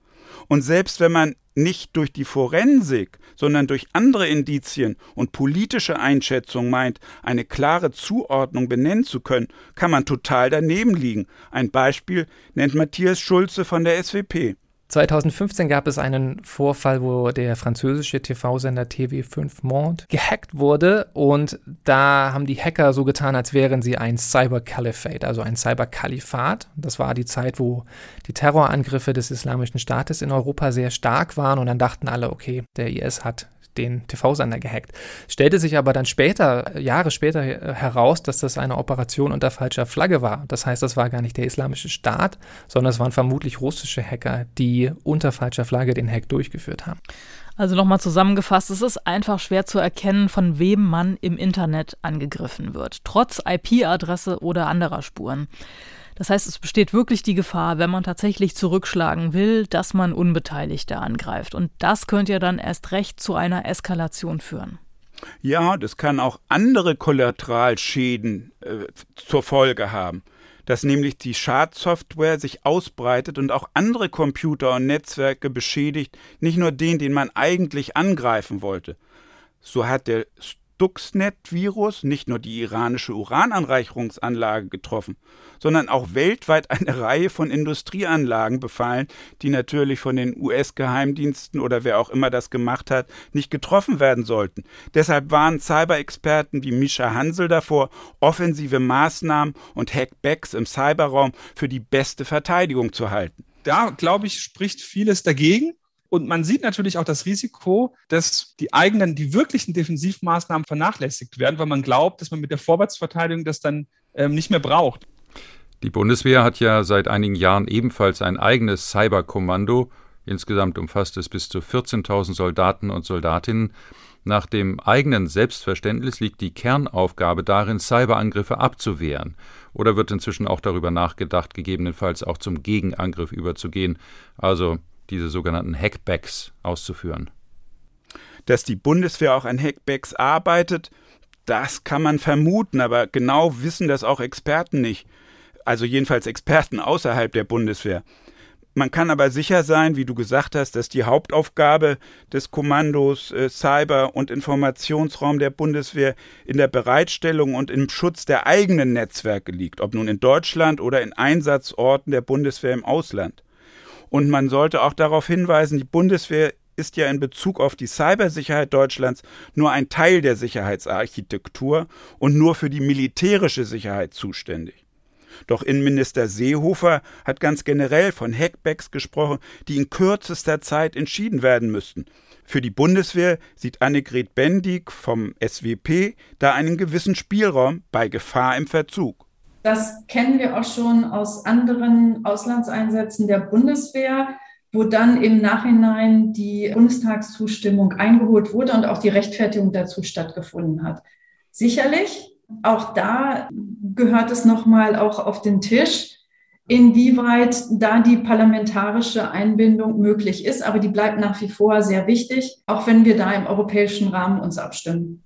Und selbst wenn man nicht durch die Forensik, sondern durch andere Indizien und politische Einschätzung meint, eine klare Zuordnung benennen zu können, kann man total daneben liegen. Ein Beispiel nennt Matthias Schulze von der SWP. 2015 gab es einen Vorfall, wo der französische TV-Sender TV5 Monde gehackt wurde und da haben die Hacker so getan, als wären sie ein Cyber-Caliphate, also ein Cyber-Kalifat. Das war die Zeit, wo die Terrorangriffe des Islamischen Staates in Europa sehr stark waren und dann dachten alle, okay, der IS hat den TV-Sender gehackt. Stellte sich aber dann später, Jahre später heraus, dass das eine Operation unter falscher Flagge war. Das heißt, das war gar nicht der islamische Staat, sondern es waren vermutlich russische Hacker, die unter falscher Flagge den Hack durchgeführt haben. Also nochmal zusammengefasst, es ist einfach schwer zu erkennen, von wem man im Internet angegriffen wird, trotz IP-Adresse oder anderer Spuren. Das heißt, es besteht wirklich die Gefahr, wenn man tatsächlich zurückschlagen will, dass man Unbeteiligte angreift. Und das könnte ja dann erst recht zu einer Eskalation führen. Ja, das kann auch andere Kollateralschäden äh, zur Folge haben. Dass nämlich die Schadsoftware sich ausbreitet und auch andere Computer und Netzwerke beschädigt, nicht nur den, den man eigentlich angreifen wollte. So hat der Stuxnet-Virus nicht nur die iranische Urananreicherungsanlage getroffen, sondern auch weltweit eine <laughs> Reihe von Industrieanlagen befallen, die natürlich von den US-Geheimdiensten oder wer auch immer das gemacht hat, nicht getroffen werden sollten. Deshalb waren Cyber-Experten wie Misha Hansel davor, offensive Maßnahmen und Hackbacks im Cyberraum für die beste Verteidigung zu halten. Da, glaube ich, spricht vieles dagegen. Und man sieht natürlich auch das Risiko, dass die eigenen, die wirklichen Defensivmaßnahmen vernachlässigt werden, weil man glaubt, dass man mit der Vorwärtsverteidigung das dann ähm, nicht mehr braucht. Die Bundeswehr hat ja seit einigen Jahren ebenfalls ein eigenes Cyberkommando. Insgesamt umfasst es bis zu 14.000 Soldaten und Soldatinnen. Nach dem eigenen Selbstverständnis liegt die Kernaufgabe darin, Cyberangriffe abzuwehren. Oder wird inzwischen auch darüber nachgedacht, gegebenenfalls auch zum Gegenangriff überzugehen, also diese sogenannten Hackbacks auszuführen. Dass die Bundeswehr auch an Hackbacks arbeitet, das kann man vermuten, aber genau wissen das auch Experten nicht. Also jedenfalls Experten außerhalb der Bundeswehr. Man kann aber sicher sein, wie du gesagt hast, dass die Hauptaufgabe des Kommandos äh, Cyber- und Informationsraum der Bundeswehr in der Bereitstellung und im Schutz der eigenen Netzwerke liegt, ob nun in Deutschland oder in Einsatzorten der Bundeswehr im Ausland. Und man sollte auch darauf hinweisen, die Bundeswehr ist ja in Bezug auf die Cybersicherheit Deutschlands nur ein Teil der Sicherheitsarchitektur und nur für die militärische Sicherheit zuständig. Doch Innenminister Seehofer hat ganz generell von Hackbacks gesprochen, die in kürzester Zeit entschieden werden müssten. Für die Bundeswehr sieht Annegret Bendig vom SWP da einen gewissen Spielraum bei Gefahr im Verzug. Das kennen wir auch schon aus anderen Auslandseinsätzen der Bundeswehr, wo dann im Nachhinein die Bundestagszustimmung eingeholt wurde und auch die Rechtfertigung dazu stattgefunden hat. Sicherlich, auch da gehört es nochmal auch auf den Tisch, inwieweit da die parlamentarische Einbindung möglich ist. Aber die bleibt nach wie vor sehr wichtig, auch wenn wir da im europäischen Rahmen uns abstimmen.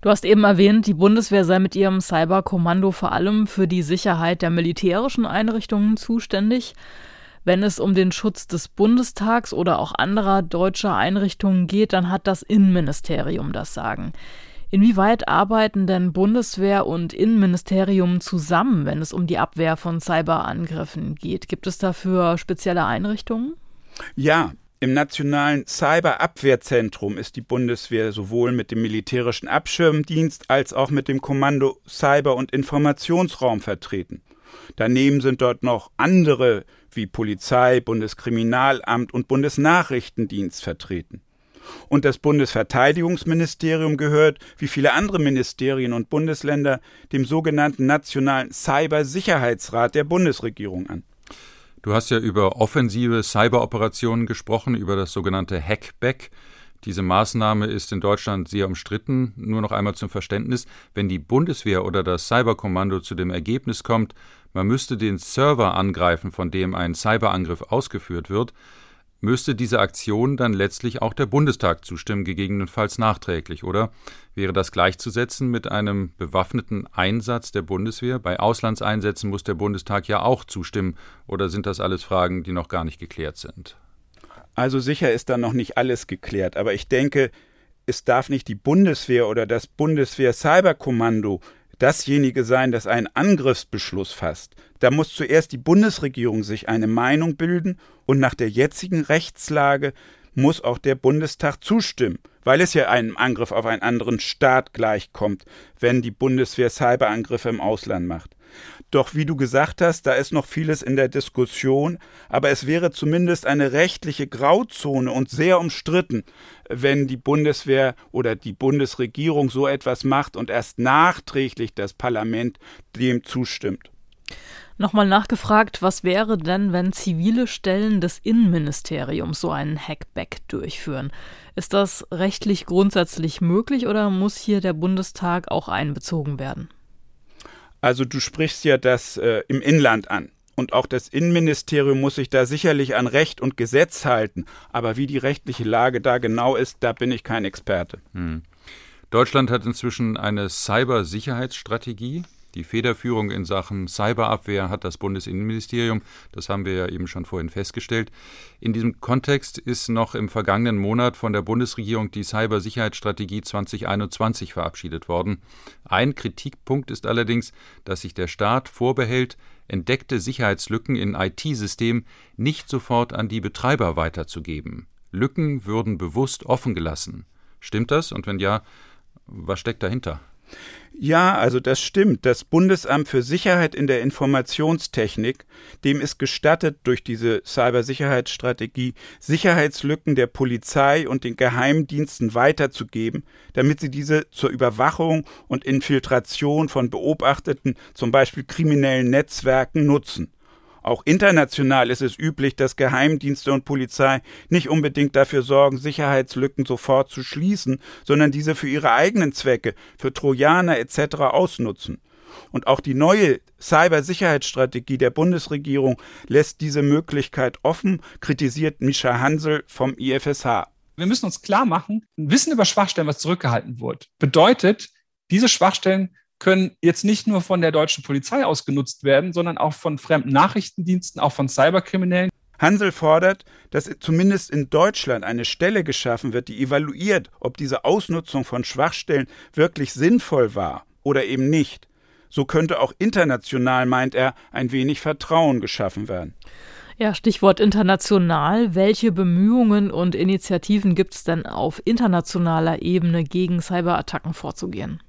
Du hast eben erwähnt, die Bundeswehr sei mit ihrem Cyberkommando vor allem für die Sicherheit der militärischen Einrichtungen zuständig. Wenn es um den Schutz des Bundestags oder auch anderer deutscher Einrichtungen geht, dann hat das Innenministerium das Sagen. Inwieweit arbeiten denn Bundeswehr und Innenministerium zusammen, wenn es um die Abwehr von Cyberangriffen geht? Gibt es dafür spezielle Einrichtungen? Ja, Im nationalen Cyberabwehrzentrum ist die Bundeswehr sowohl mit dem militärischen Abschirmdienst als auch mit dem Kommando Cyber- und Informationsraum vertreten. Daneben sind dort noch andere wie Polizei, Bundeskriminalamt und Bundesnachrichtendienst vertreten. Und das Bundesverteidigungsministerium gehört, wie viele andere Ministerien und Bundesländer, dem sogenannten Nationalen Cybersicherheitsrat der Bundesregierung an. Du hast ja über offensive Cyberoperationen gesprochen, über das sogenannte Hackback. Diese Maßnahme ist in Deutschland sehr umstritten. Nur noch einmal zum Verständnis, wenn die Bundeswehr oder das Cyberkommando zu dem Ergebnis kommt, man müsste den Server angreifen, von dem ein Cyberangriff ausgeführt wird, müsste diese Aktion dann letztlich auch der Bundestag zustimmen, gegebenenfalls nachträglich, oder? Wäre das gleichzusetzen mit einem bewaffneten Einsatz der Bundeswehr? Bei Auslandseinsätzen muss der Bundestag ja auch zustimmen, oder sind das alles Fragen, die noch gar nicht geklärt sind? Also sicher ist da noch nicht alles geklärt, aber ich denke, es darf nicht die Bundeswehr oder das Bundeswehr Cyberkommando dasjenige sein, das einen Angriffsbeschluss fasst. Da muss zuerst die Bundesregierung sich eine Meinung bilden und nach der jetzigen Rechtslage muss auch der Bundestag zustimmen, weil es ja einem Angriff auf einen anderen Staat gleichkommt, wenn die Bundeswehr Cyberangriffe im Ausland macht. Doch wie du gesagt hast, da ist noch vieles in der Diskussion, aber es wäre zumindest eine rechtliche Grauzone und sehr umstritten, wenn die Bundeswehr oder die Bundesregierung so etwas macht und erst nachträglich das Parlament dem zustimmt. Nochmal nachgefragt, was wäre denn, wenn zivile Stellen des Innenministeriums so einen Hackback durchführen? Ist das rechtlich grundsätzlich möglich oder muss hier der Bundestag auch einbezogen werden? Also du sprichst ja das äh, im Inland an. Und auch das Innenministerium muss sich da sicherlich an Recht und Gesetz halten. Aber wie die rechtliche Lage da genau ist, da bin ich kein Experte. Hm. Deutschland hat inzwischen eine Cybersicherheitsstrategie. Die Federführung in Sachen Cyberabwehr hat das Bundesinnenministerium. Das haben wir ja eben schon vorhin festgestellt. In diesem Kontext ist noch im vergangenen Monat von der Bundesregierung die Cybersicherheitsstrategie 2021 verabschiedet worden. Ein Kritikpunkt ist allerdings, dass sich der Staat vorbehält, entdeckte Sicherheitslücken in IT-Systemen nicht sofort an die Betreiber weiterzugeben. Lücken würden bewusst offen gelassen. Stimmt das? Und wenn ja, was steckt dahinter? Ja, also das stimmt. Das Bundesamt für Sicherheit in der Informationstechnik, dem ist gestattet, durch diese Cybersicherheitsstrategie Sicherheitslücken der Polizei und den Geheimdiensten weiterzugeben, damit sie diese zur Überwachung und Infiltration von beobachteten, zum Beispiel kriminellen Netzwerken nutzen. Auch international ist es üblich, dass Geheimdienste und Polizei nicht unbedingt dafür sorgen, Sicherheitslücken sofort zu schließen, sondern diese für ihre eigenen Zwecke, für Trojaner etc. ausnutzen. Und auch die neue Cybersicherheitsstrategie der Bundesregierung lässt diese Möglichkeit offen, kritisiert Mischa Hansel vom IFSH. Wir müssen uns klar machen, Wissen über Schwachstellen, was zurückgehalten wird, bedeutet, diese Schwachstellen können jetzt nicht nur von der deutschen Polizei ausgenutzt werden, sondern auch von fremden Nachrichtendiensten, auch von Cyberkriminellen. Hansel fordert, dass zumindest in Deutschland eine Stelle geschaffen wird, die evaluiert, ob diese Ausnutzung von Schwachstellen wirklich sinnvoll war oder eben nicht. So könnte auch international, meint er, ein wenig Vertrauen geschaffen werden. Ja, Stichwort international. Welche Bemühungen und Initiativen gibt es denn auf internationaler Ebene gegen Cyberattacken vorzugehen?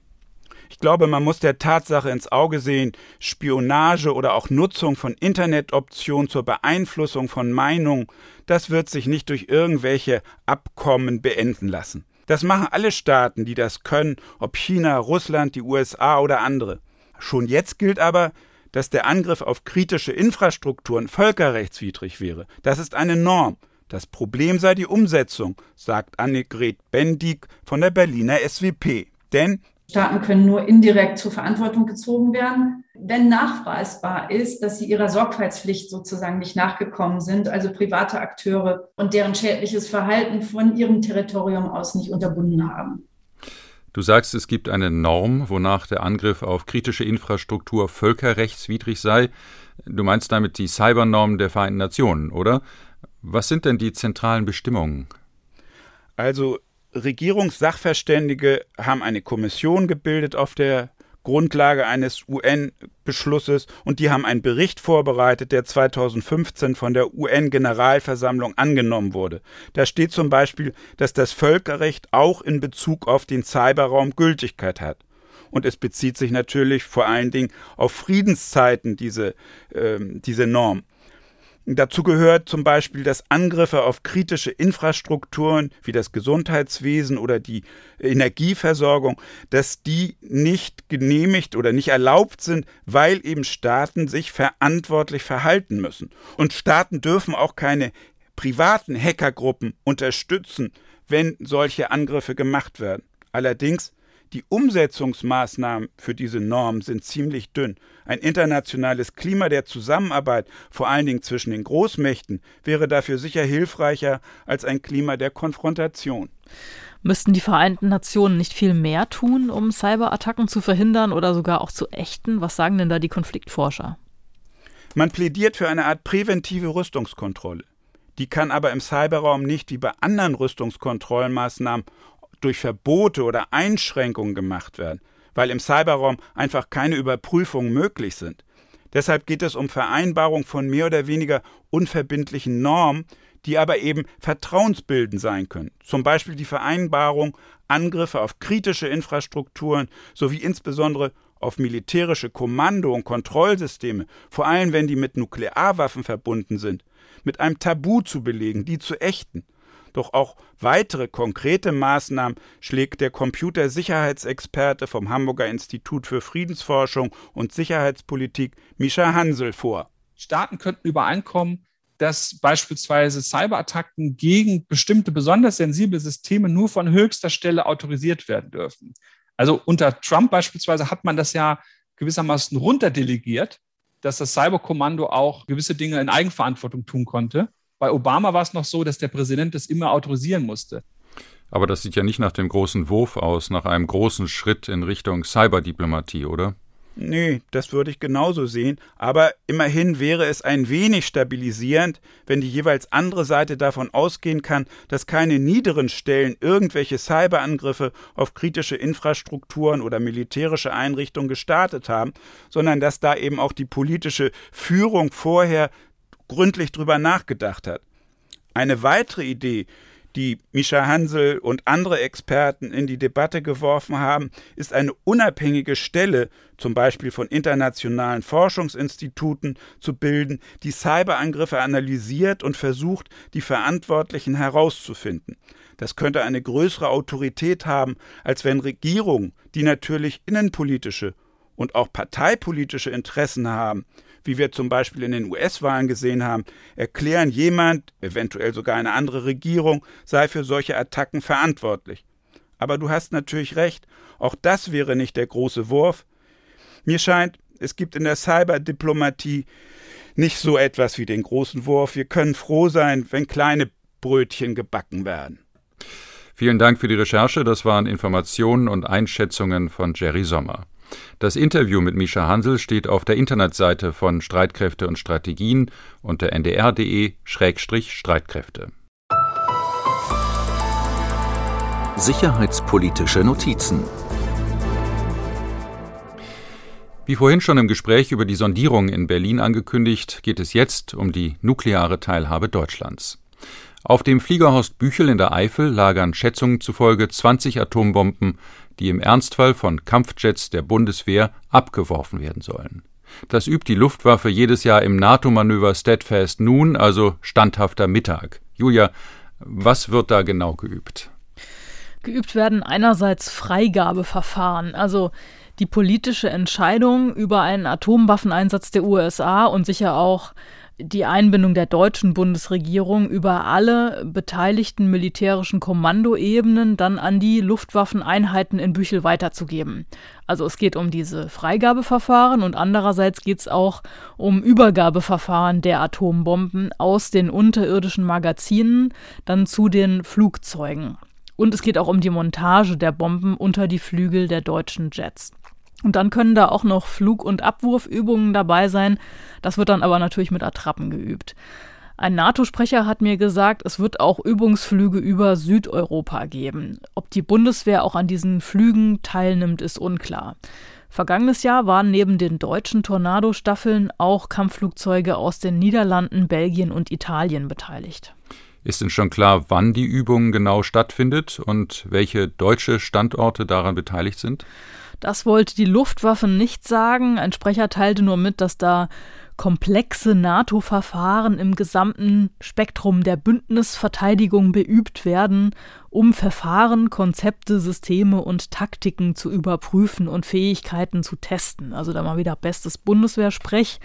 Ich glaube, man muss der Tatsache ins Auge sehen, Spionage oder auch Nutzung von Internetoptionen zur Beeinflussung von Meinungen, das wird sich nicht durch irgendwelche Abkommen beenden lassen. Das machen alle Staaten, die das können, ob China, Russland, die USA oder andere. Schon jetzt gilt aber, dass der Angriff auf kritische Infrastrukturen völkerrechtswidrig wäre. Das ist eine Norm. Das Problem sei die Umsetzung, sagt Annegret Bendig von der Berliner SWP. Denn Staaten können nur indirekt zur Verantwortung gezogen werden, wenn nachweisbar ist, dass sie ihrer Sorgfaltspflicht sozusagen nicht nachgekommen sind, also private Akteure und deren schädliches Verhalten von ihrem Territorium aus nicht unterbunden haben. Du sagst, es gibt eine Norm, wonach der Angriff auf kritische Infrastruktur völkerrechtswidrig sei. Du meinst damit die Cybernorm der Vereinten Nationen, oder? Was sind denn die zentralen Bestimmungen? Also Regierungssachverständige haben eine Kommission gebildet auf der Grundlage eines UN-Beschlusses und die haben einen Bericht vorbereitet, der 2015 von der UN-Generalversammlung angenommen wurde. Da steht zum Beispiel, dass das Völkerrecht auch in Bezug auf den Cyberraum Gültigkeit hat. Und es bezieht sich natürlich vor allen Dingen auf Friedenszeiten, diese, äh, diese Norm. Dazu gehört zum Beispiel, dass Angriffe auf kritische Infrastrukturen wie das Gesundheitswesen oder die Energieversorgung, dass die nicht genehmigt oder nicht erlaubt sind, weil eben Staaten sich verantwortlich verhalten müssen. Und Staaten dürfen auch keine privaten Hackergruppen unterstützen, wenn solche Angriffe gemacht werden. Allerdings die Umsetzungsmaßnahmen für diese Norm sind ziemlich dünn. Ein internationales Klima der Zusammenarbeit, vor allen Dingen zwischen den Großmächten, wäre dafür sicher hilfreicher als ein Klima der Konfrontation. Müssten die Vereinten Nationen nicht viel mehr tun, um Cyberattacken zu verhindern oder sogar auch zu ächten? Was sagen denn da die Konfliktforscher? Man plädiert für eine Art präventive Rüstungskontrolle. Die kann aber im Cyberraum nicht wie bei anderen Rüstungskontrollmaßnahmen durch Verbote oder Einschränkungen gemacht werden, weil im Cyberraum einfach keine Überprüfungen möglich sind. Deshalb geht es um Vereinbarung von mehr oder weniger unverbindlichen Normen, die aber eben vertrauensbildend sein können. Zum Beispiel die Vereinbarung, Angriffe auf kritische Infrastrukturen sowie insbesondere auf militärische Kommando- und Kontrollsysteme, vor allem wenn die mit Nuklearwaffen verbunden sind, mit einem Tabu zu belegen, die zu ächten doch auch weitere konkrete Maßnahmen schlägt der Computersicherheitsexperte vom Hamburger Institut für Friedensforschung und Sicherheitspolitik Mischa Hansel vor. Staaten könnten übereinkommen, dass beispielsweise Cyberattacken gegen bestimmte besonders sensible Systeme nur von höchster Stelle autorisiert werden dürfen. Also unter Trump beispielsweise hat man das ja gewissermaßen runterdelegiert, dass das Cyberkommando auch gewisse Dinge in Eigenverantwortung tun konnte. Bei Obama war es noch so, dass der Präsident das immer autorisieren musste. Aber das sieht ja nicht nach dem großen Wurf aus, nach einem großen Schritt in Richtung Cyberdiplomatie, oder? Nee, das würde ich genauso sehen, aber immerhin wäre es ein wenig stabilisierend, wenn die jeweils andere Seite davon ausgehen kann, dass keine niederen Stellen irgendwelche Cyberangriffe auf kritische Infrastrukturen oder militärische Einrichtungen gestartet haben, sondern dass da eben auch die politische Führung vorher gründlich drüber nachgedacht hat. Eine weitere Idee, die Mischa Hansel und andere Experten in die Debatte geworfen haben, ist eine unabhängige Stelle, zum Beispiel von internationalen Forschungsinstituten, zu bilden, die Cyberangriffe analysiert und versucht, die Verantwortlichen herauszufinden. Das könnte eine größere Autorität haben, als wenn Regierungen, die natürlich innenpolitische und auch parteipolitische Interessen haben, wie wir zum Beispiel in den US-Wahlen gesehen haben, erklären, jemand, eventuell sogar eine andere Regierung, sei für solche Attacken verantwortlich. Aber du hast natürlich recht, auch das wäre nicht der große Wurf. Mir scheint, es gibt in der Cyberdiplomatie nicht so etwas wie den großen Wurf. Wir können froh sein, wenn kleine Brötchen gebacken werden. Vielen Dank für die Recherche. Das waren Informationen und Einschätzungen von Jerry Sommer. Das Interview mit Misha Hansel steht auf der Internetseite von Streitkräfte und Strategien unter ndr.de-streitkräfte. Sicherheitspolitische Notizen Wie vorhin schon im Gespräch über die Sondierung in Berlin angekündigt, geht es jetzt um die nukleare Teilhabe Deutschlands. Auf dem Fliegerhorst Büchel in der Eifel lagern Schätzungen zufolge 20 Atombomben, die im Ernstfall von Kampfjets der Bundeswehr abgeworfen werden sollen. Das übt die Luftwaffe jedes Jahr im NATO-Manöver Steadfast Noon, also standhafter Mittag. Julia, was wird da genau geübt? Geübt werden einerseits Freigabeverfahren, also die politische Entscheidung über einen Atomwaffeneinsatz der USA und sicher auch die Einbindung der deutschen Bundesregierung über alle beteiligten militärischen Kommandoebenen dann an die Luftwaffeneinheiten in Büchel weiterzugeben. Also es geht um diese Freigabeverfahren und andererseits geht es auch um Übergabeverfahren der Atombomben aus den unterirdischen Magazinen dann zu den Flugzeugen. Und es geht auch um die Montage der Bomben unter die Flügel der deutschen Jets. Und dann können da auch noch Flug- und Abwurfübungen dabei sein. Das wird dann aber natürlich mit Attrappen geübt. Ein NATO-Sprecher hat mir gesagt, es wird auch Übungsflüge über Südeuropa geben. Ob die Bundeswehr auch an diesen Flügen teilnimmt, ist unklar. Vergangenes Jahr waren neben den deutschen Tornado-Staffeln auch Kampfflugzeuge aus den Niederlanden, Belgien und Italien beteiligt. Ist denn schon klar, wann die Übung genau stattfindet und welche deutsche Standorte daran beteiligt sind? Das wollte die Luftwaffe nicht sagen. Ein Sprecher teilte nur mit, dass da komplexe NATO-Verfahren im gesamten Spektrum der Bündnisverteidigung beübt werden, um Verfahren, Konzepte, Systeme und Taktiken zu überprüfen und Fähigkeiten zu testen. Also da mal wieder bestes Bundeswehrsprech.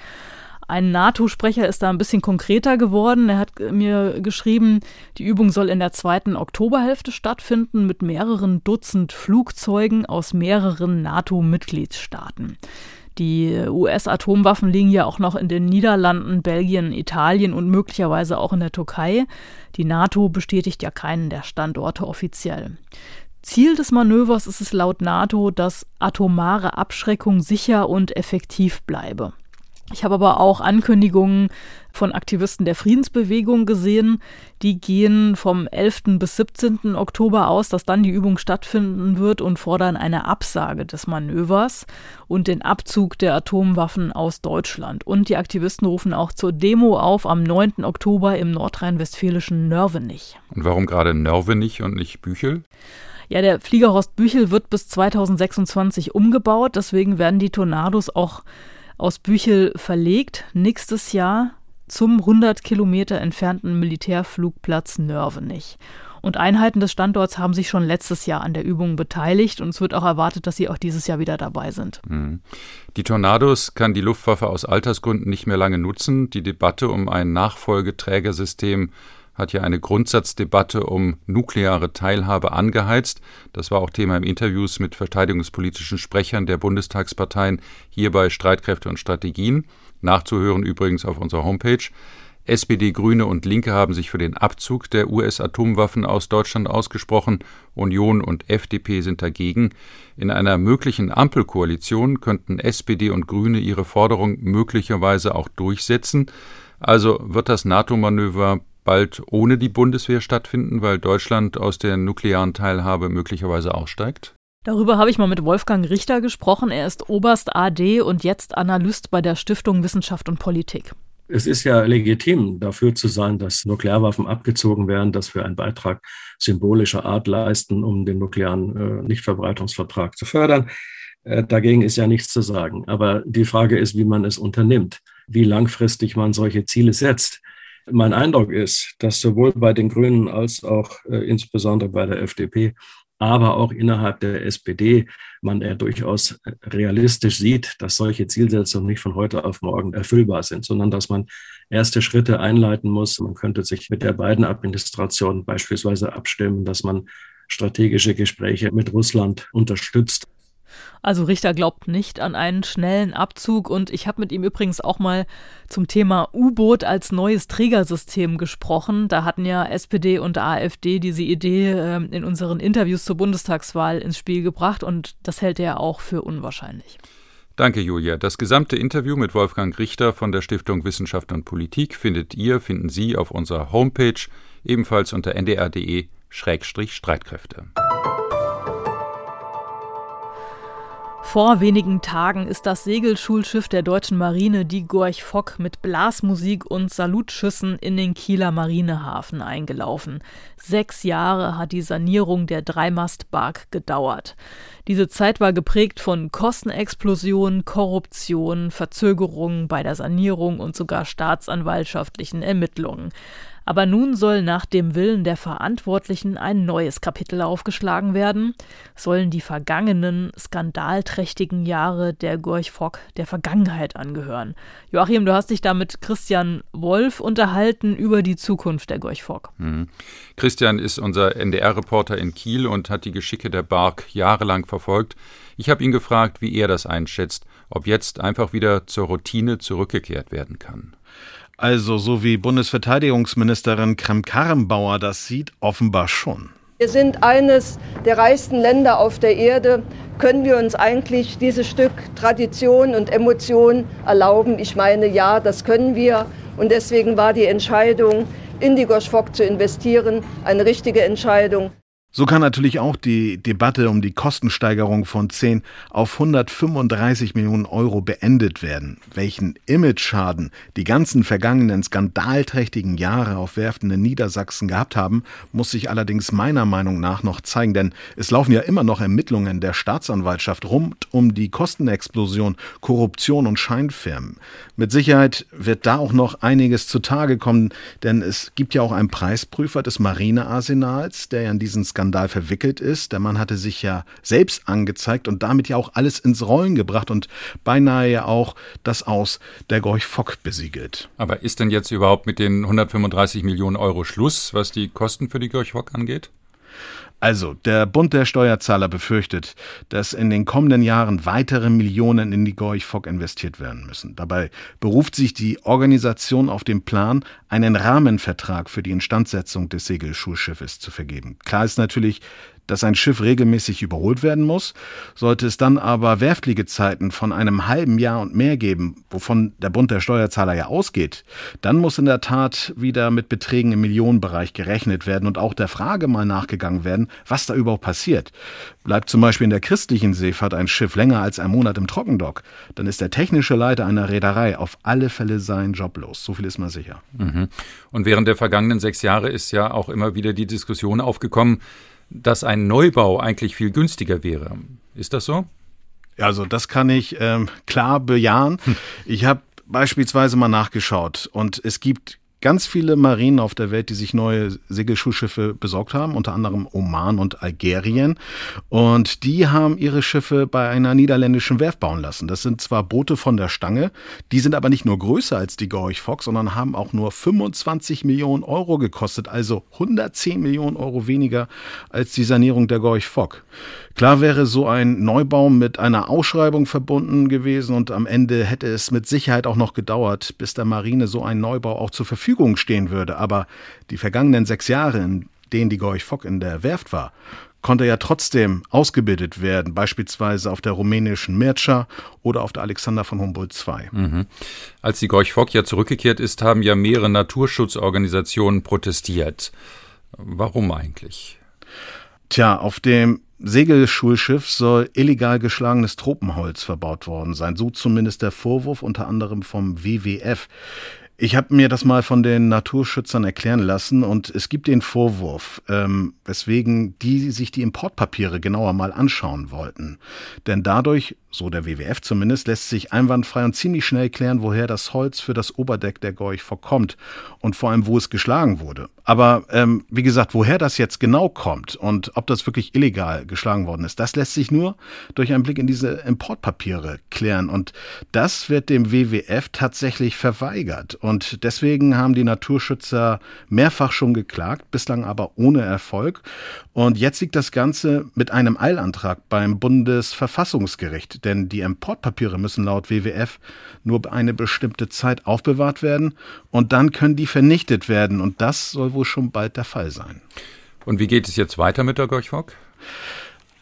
Ein NATO-Sprecher ist da ein bisschen konkreter geworden. Er hat mir geschrieben, die Übung soll in der zweiten Oktoberhälfte stattfinden mit mehreren Dutzend Flugzeugen aus mehreren NATO-Mitgliedstaaten. Die US-Atomwaffen liegen ja auch noch in den Niederlanden, Belgien, Italien und möglicherweise auch in der Türkei. Die NATO bestätigt ja keinen der Standorte offiziell. Ziel des Manövers ist es laut NATO, dass atomare Abschreckung sicher und effektiv bleibe. Ich habe aber auch Ankündigungen von Aktivisten der Friedensbewegung gesehen. Die gehen vom 11. bis 17. Oktober aus, dass dann die Übung stattfinden wird und fordern eine Absage des Manövers und den Abzug der Atomwaffen aus Deutschland. Und die Aktivisten rufen auch zur Demo auf am 9. Oktober im nordrhein-westfälischen Nörvenich. Und warum gerade Nörvenich und nicht Büchel? Ja, der Flieger Horst Büchel wird bis 2026 umgebaut, deswegen werden die Tornados auch aus Büchel verlegt, nächstes Jahr zum 100 Kilometer entfernten Militärflugplatz Nörvenich. Und Einheiten des Standorts haben sich schon letztes Jahr an der Übung beteiligt und es wird auch erwartet, dass sie auch dieses Jahr wieder dabei sind. Mhm. Die Tornados kann die Luftwaffe aus Altersgründen nicht mehr lange nutzen. Die Debatte um ein Nachfolgeträgersystem hat ja eine Grundsatzdebatte um nukleare Teilhabe angeheizt. Das war auch Thema im Interviews mit verteidigungspolitischen Sprechern der Bundestagsparteien hier bei Streitkräfte und Strategien. Nachzuhören übrigens auf unserer Homepage. SPD, Grüne und Linke haben sich für den Abzug der US-Atomwaffen aus Deutschland ausgesprochen. Union und FDP sind dagegen. In einer möglichen Ampelkoalition könnten SPD und Grüne ihre Forderung möglicherweise auch durchsetzen. Also wird das NATO-Manöver bald ohne die Bundeswehr stattfinden, weil Deutschland aus der nuklearen Teilhabe möglicherweise aussteigt? Darüber habe ich mal mit Wolfgang Richter gesprochen. Er ist Oberst AD und jetzt Analyst bei der Stiftung Wissenschaft und Politik. Es ist ja legitim, dafür zu sein, dass Nuklearwaffen abgezogen werden, dass wir einen Beitrag symbolischer Art leisten, um den nuklearen äh, Nichtverbreitungsvertrag zu fördern. Äh, dagegen ist ja nichts zu sagen. Aber die Frage ist, wie man es unternimmt, wie langfristig man solche Ziele setzt. Mein Eindruck ist, dass sowohl bei den Grünen als auch äh, insbesondere bei der FDP, aber auch innerhalb der SPD man ja durchaus realistisch sieht, dass solche Zielsetzungen nicht von heute auf morgen erfüllbar sind, sondern dass man erste Schritte einleiten muss. Man könnte sich mit der beiden Administrationen beispielsweise abstimmen, dass man strategische Gespräche mit Russland unterstützt. Also Richter glaubt nicht an einen schnellen Abzug und ich habe mit ihm übrigens auch mal zum Thema U-Boot als neues Trägersystem gesprochen. Da hatten ja SPD und AfD diese Idee äh, in unseren Interviews zur Bundestagswahl ins Spiel gebracht und das hält er auch für unwahrscheinlich. Danke, Julia. Das gesamte Interview mit Wolfgang Richter von der Stiftung Wissenschaft und Politik findet ihr, finden Sie auf unserer Homepage, ebenfalls unter ndr.de-streitkräfte. Vor wenigen Tagen ist das Segelschulschiff der deutschen Marine, die Gorch Fock, mit Blasmusik und Salutschüssen in den Kieler Marinehafen eingelaufen. Sechs Jahre hat die Sanierung der Dreimastbark gedauert. Diese Zeit war geprägt von Kostenexplosionen, Korruption, Verzögerungen bei der Sanierung und sogar staatsanwaltschaftlichen Ermittlungen. Aber nun soll nach dem Willen der Verantwortlichen ein neues Kapitel aufgeschlagen werden, sollen die vergangenen, skandalträchtigen Jahre der Gorch Fock der Vergangenheit angehören. Joachim, du hast dich da mit Christian Wolf unterhalten über die Zukunft der Gorch Fock. Mhm. Christian ist unser NDR-Reporter in Kiel und hat die Geschicke der Bark jahrelang verfolgt. Ich habe ihn gefragt, wie er das einschätzt, ob jetzt einfach wieder zur Routine zurückgekehrt werden kann. Also so wie Bundesverteidigungsministerin Krem-Karrenbauer das sieht, offenbar schon. Wir sind eines der reichsten Länder auf der Erde. Können wir uns eigentlich dieses Stück Tradition und Emotion erlauben? Ich meine, ja, das können wir. Und deswegen war die Entscheidung, in die Goschfock zu investieren, eine richtige Entscheidung. So kann natürlich auch die Debatte um die Kostensteigerung von 10 auf 135 Millionen Euro beendet werden. Welchen Image-Schaden die ganzen vergangenen skandalträchtigen Jahre auf Werften in Niedersachsen gehabt haben, muss sich allerdings meiner Meinung nach noch zeigen, denn es laufen ja immer noch Ermittlungen der Staatsanwaltschaft rund um die Kostenexplosion, Korruption und Scheinfirmen. Mit Sicherheit wird da auch noch einiges zutage kommen, denn es gibt ja auch einen Preisprüfer des Marinearsenals, der ja in diesen Skandal Skandal verwickelt ist. Der Mann hatte sich ja selbst angezeigt und damit ja auch alles ins Rollen gebracht und beinahe ja auch das Aus der Gorch Fock besiegelt. Aber ist denn jetzt überhaupt mit den 135 Millionen Euro Schluss, was die Kosten für die Gorch Fock angeht? Also, der Bund der Steuerzahler befürchtet, dass in den kommenden Jahren weitere Millionen in die Gorch Fock investiert werden müssen. Dabei beruft sich die Organisation auf den Plan, einen Rahmenvertrag für die Instandsetzung des Segelschulschiffes zu vergeben. Klar ist natürlich, dass ein Schiff regelmäßig überholt werden muss. Sollte es dann aber Werftliegezeiten von einem halben Jahr und mehr geben, wovon der Bund der Steuerzahler ja ausgeht, dann muss in der Tat wieder mit Beträgen im Millionenbereich gerechnet werden und auch der Frage mal nachgegangen werden, was da überhaupt passiert. Bleibt zum Beispiel in der christlichen Seefahrt ein Schiff länger als ein Monat im Trockendock, dann ist der technische Leiter einer Reederei auf alle Fälle sein Job los. So viel ist mal sicher. Mhm. Und während der vergangenen sechs Jahre ist ja auch immer wieder die Diskussion aufgekommen, dass ein Neubau eigentlich viel günstiger wäre. Ist das so? Also das kann ich ähm, klar bejahen. Hm. Ich habe beispielsweise mal nachgeschaut und es gibt ganz viele Marinen auf der Welt, die sich neue Segelschulschiffe besorgt haben, unter anderem Oman und Algerien. Und die haben ihre Schiffe bei einer niederländischen Werft bauen lassen. Das sind zwar Boote von der Stange, die sind aber nicht nur größer als die Gorch Fox, sondern haben auch nur 25 Millionen Euro gekostet, also 110 Millionen Euro weniger als die Sanierung der Gorch Fock. Klar wäre so ein Neubau mit einer Ausschreibung verbunden gewesen und am Ende hätte es mit Sicherheit auch noch gedauert, bis der Marine so ein Neubau auch zur Verfügung stehen würde. Aber die vergangenen sechs Jahre, in denen die Gorch Fock in der Werft war, konnte ja trotzdem ausgebildet werden, beispielsweise auf der rumänischen Mircea oder auf der Alexander von Humboldt II. Mhm. Als die Gorch Fock ja zurückgekehrt ist, haben ja mehrere Naturschutzorganisationen protestiert. Warum eigentlich? Tja, auf dem Segelschulschiff soll illegal geschlagenes Tropenholz verbaut worden sein. So zumindest der Vorwurf unter anderem vom WWF. Ich habe mir das mal von den Naturschützern erklären lassen und es gibt den Vorwurf, ähm, weswegen die sich die Importpapiere genauer mal anschauen wollten. Denn dadurch, so der WWF zumindest, lässt sich einwandfrei und ziemlich schnell klären, woher das Holz für das Oberdeck der Gorch vorkommt und vor allem, wo es geschlagen wurde. Aber ähm, wie gesagt, woher das jetzt genau kommt und ob das wirklich illegal geschlagen worden ist, das lässt sich nur durch einen Blick in diese Importpapiere klären. Und das wird dem WWF tatsächlich verweigert. Und deswegen haben die Naturschützer mehrfach schon geklagt, bislang aber ohne Erfolg. Und jetzt liegt das Ganze mit einem Eilantrag beim Bundesverfassungsgericht, denn die Importpapiere müssen laut WWF nur eine bestimmte Zeit aufbewahrt werden und dann können die vernichtet werden. Und das soll wohl schon bald der Fall sein. Und wie geht es jetzt weiter mit der Gorchfock?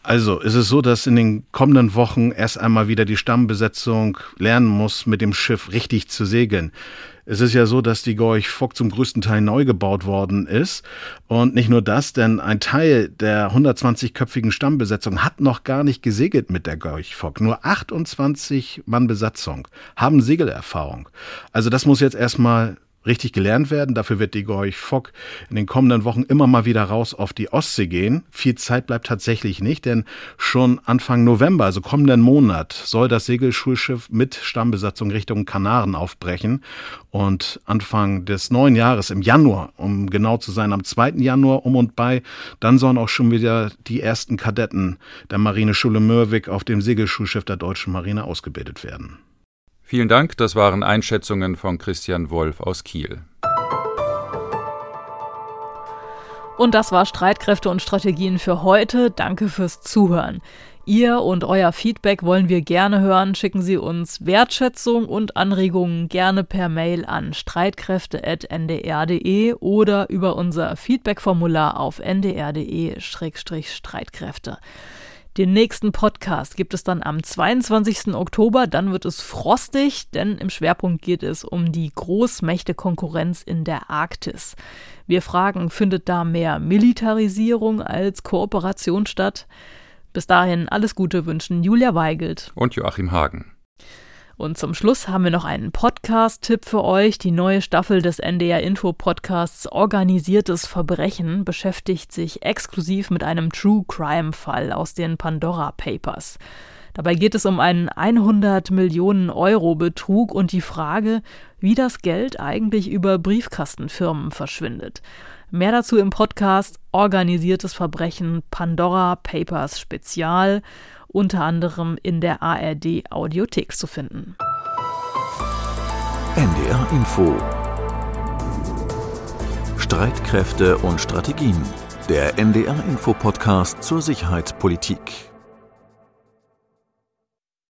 Also es ist so, dass in den kommenden Wochen erst einmal wieder die Stammbesetzung lernen muss, mit dem Schiff richtig zu segeln. Es ist ja so, dass die Gorch Fock zum größten Teil neu gebaut worden ist. Und nicht nur das, denn ein Teil der 120-köpfigen Stammbesetzung hat noch gar nicht gesegelt mit der Gorch Fock. Nur 28 Mann Besatzung haben Segelerfahrung. Also das muss jetzt erstmal richtig gelernt werden. Dafür wird die Gorch Fock in den kommenden Wochen immer mal wieder raus auf die Ostsee gehen. Viel Zeit bleibt tatsächlich nicht, denn schon Anfang November, also kommenden Monat, soll das Segelschulschiff mit Stammbesatzung Richtung Kanaren aufbrechen. Und Anfang des neuen Jahres, im Januar, um genau zu sein, am 2. Januar um und bei, dann sollen auch schon wieder die ersten Kadetten der Marineschule Mörwik auf dem Segelschulschiff der deutschen Marine ausgebildet werden. Vielen Dank, das waren Einschätzungen von Christian Wolf aus Kiel. Und das war Streitkräfte und Strategien für heute. Danke fürs Zuhören. Ihr und euer Feedback wollen wir gerne hören. Schicken Sie uns Wertschätzung und Anregungen gerne per Mail an streitkräfte.ndr.de oder über unser Feedbackformular auf ndr.de-streitkräfte. Den nächsten Podcast gibt es dann am 22. Oktober. Dann wird es frostig, denn im Schwerpunkt geht es um die Großmächte-Konkurrenz in der Arktis. Wir fragen, findet da mehr Militarisierung als Kooperation statt? Bis dahin alles Gute wünschen Julia Weigelt und Joachim Hagen. Und zum Schluss haben wir noch einen Podcast-Tipp für euch. Die neue Staffel des NDR Info Podcasts Organisiertes Verbrechen beschäftigt sich exklusiv mit einem True Crime Fall aus den Pandora Papers. Dabei geht es um einen 100 Millionen Euro Betrug und die Frage, wie das Geld eigentlich über Briefkastenfirmen verschwindet. Mehr dazu im Podcast Organisiertes Verbrechen Pandora Papers Spezial unter anderem in der ARD Audiothek zu finden. NDR Info Streitkräfte und Strategien. Der NDR Info Podcast zur Sicherheitspolitik.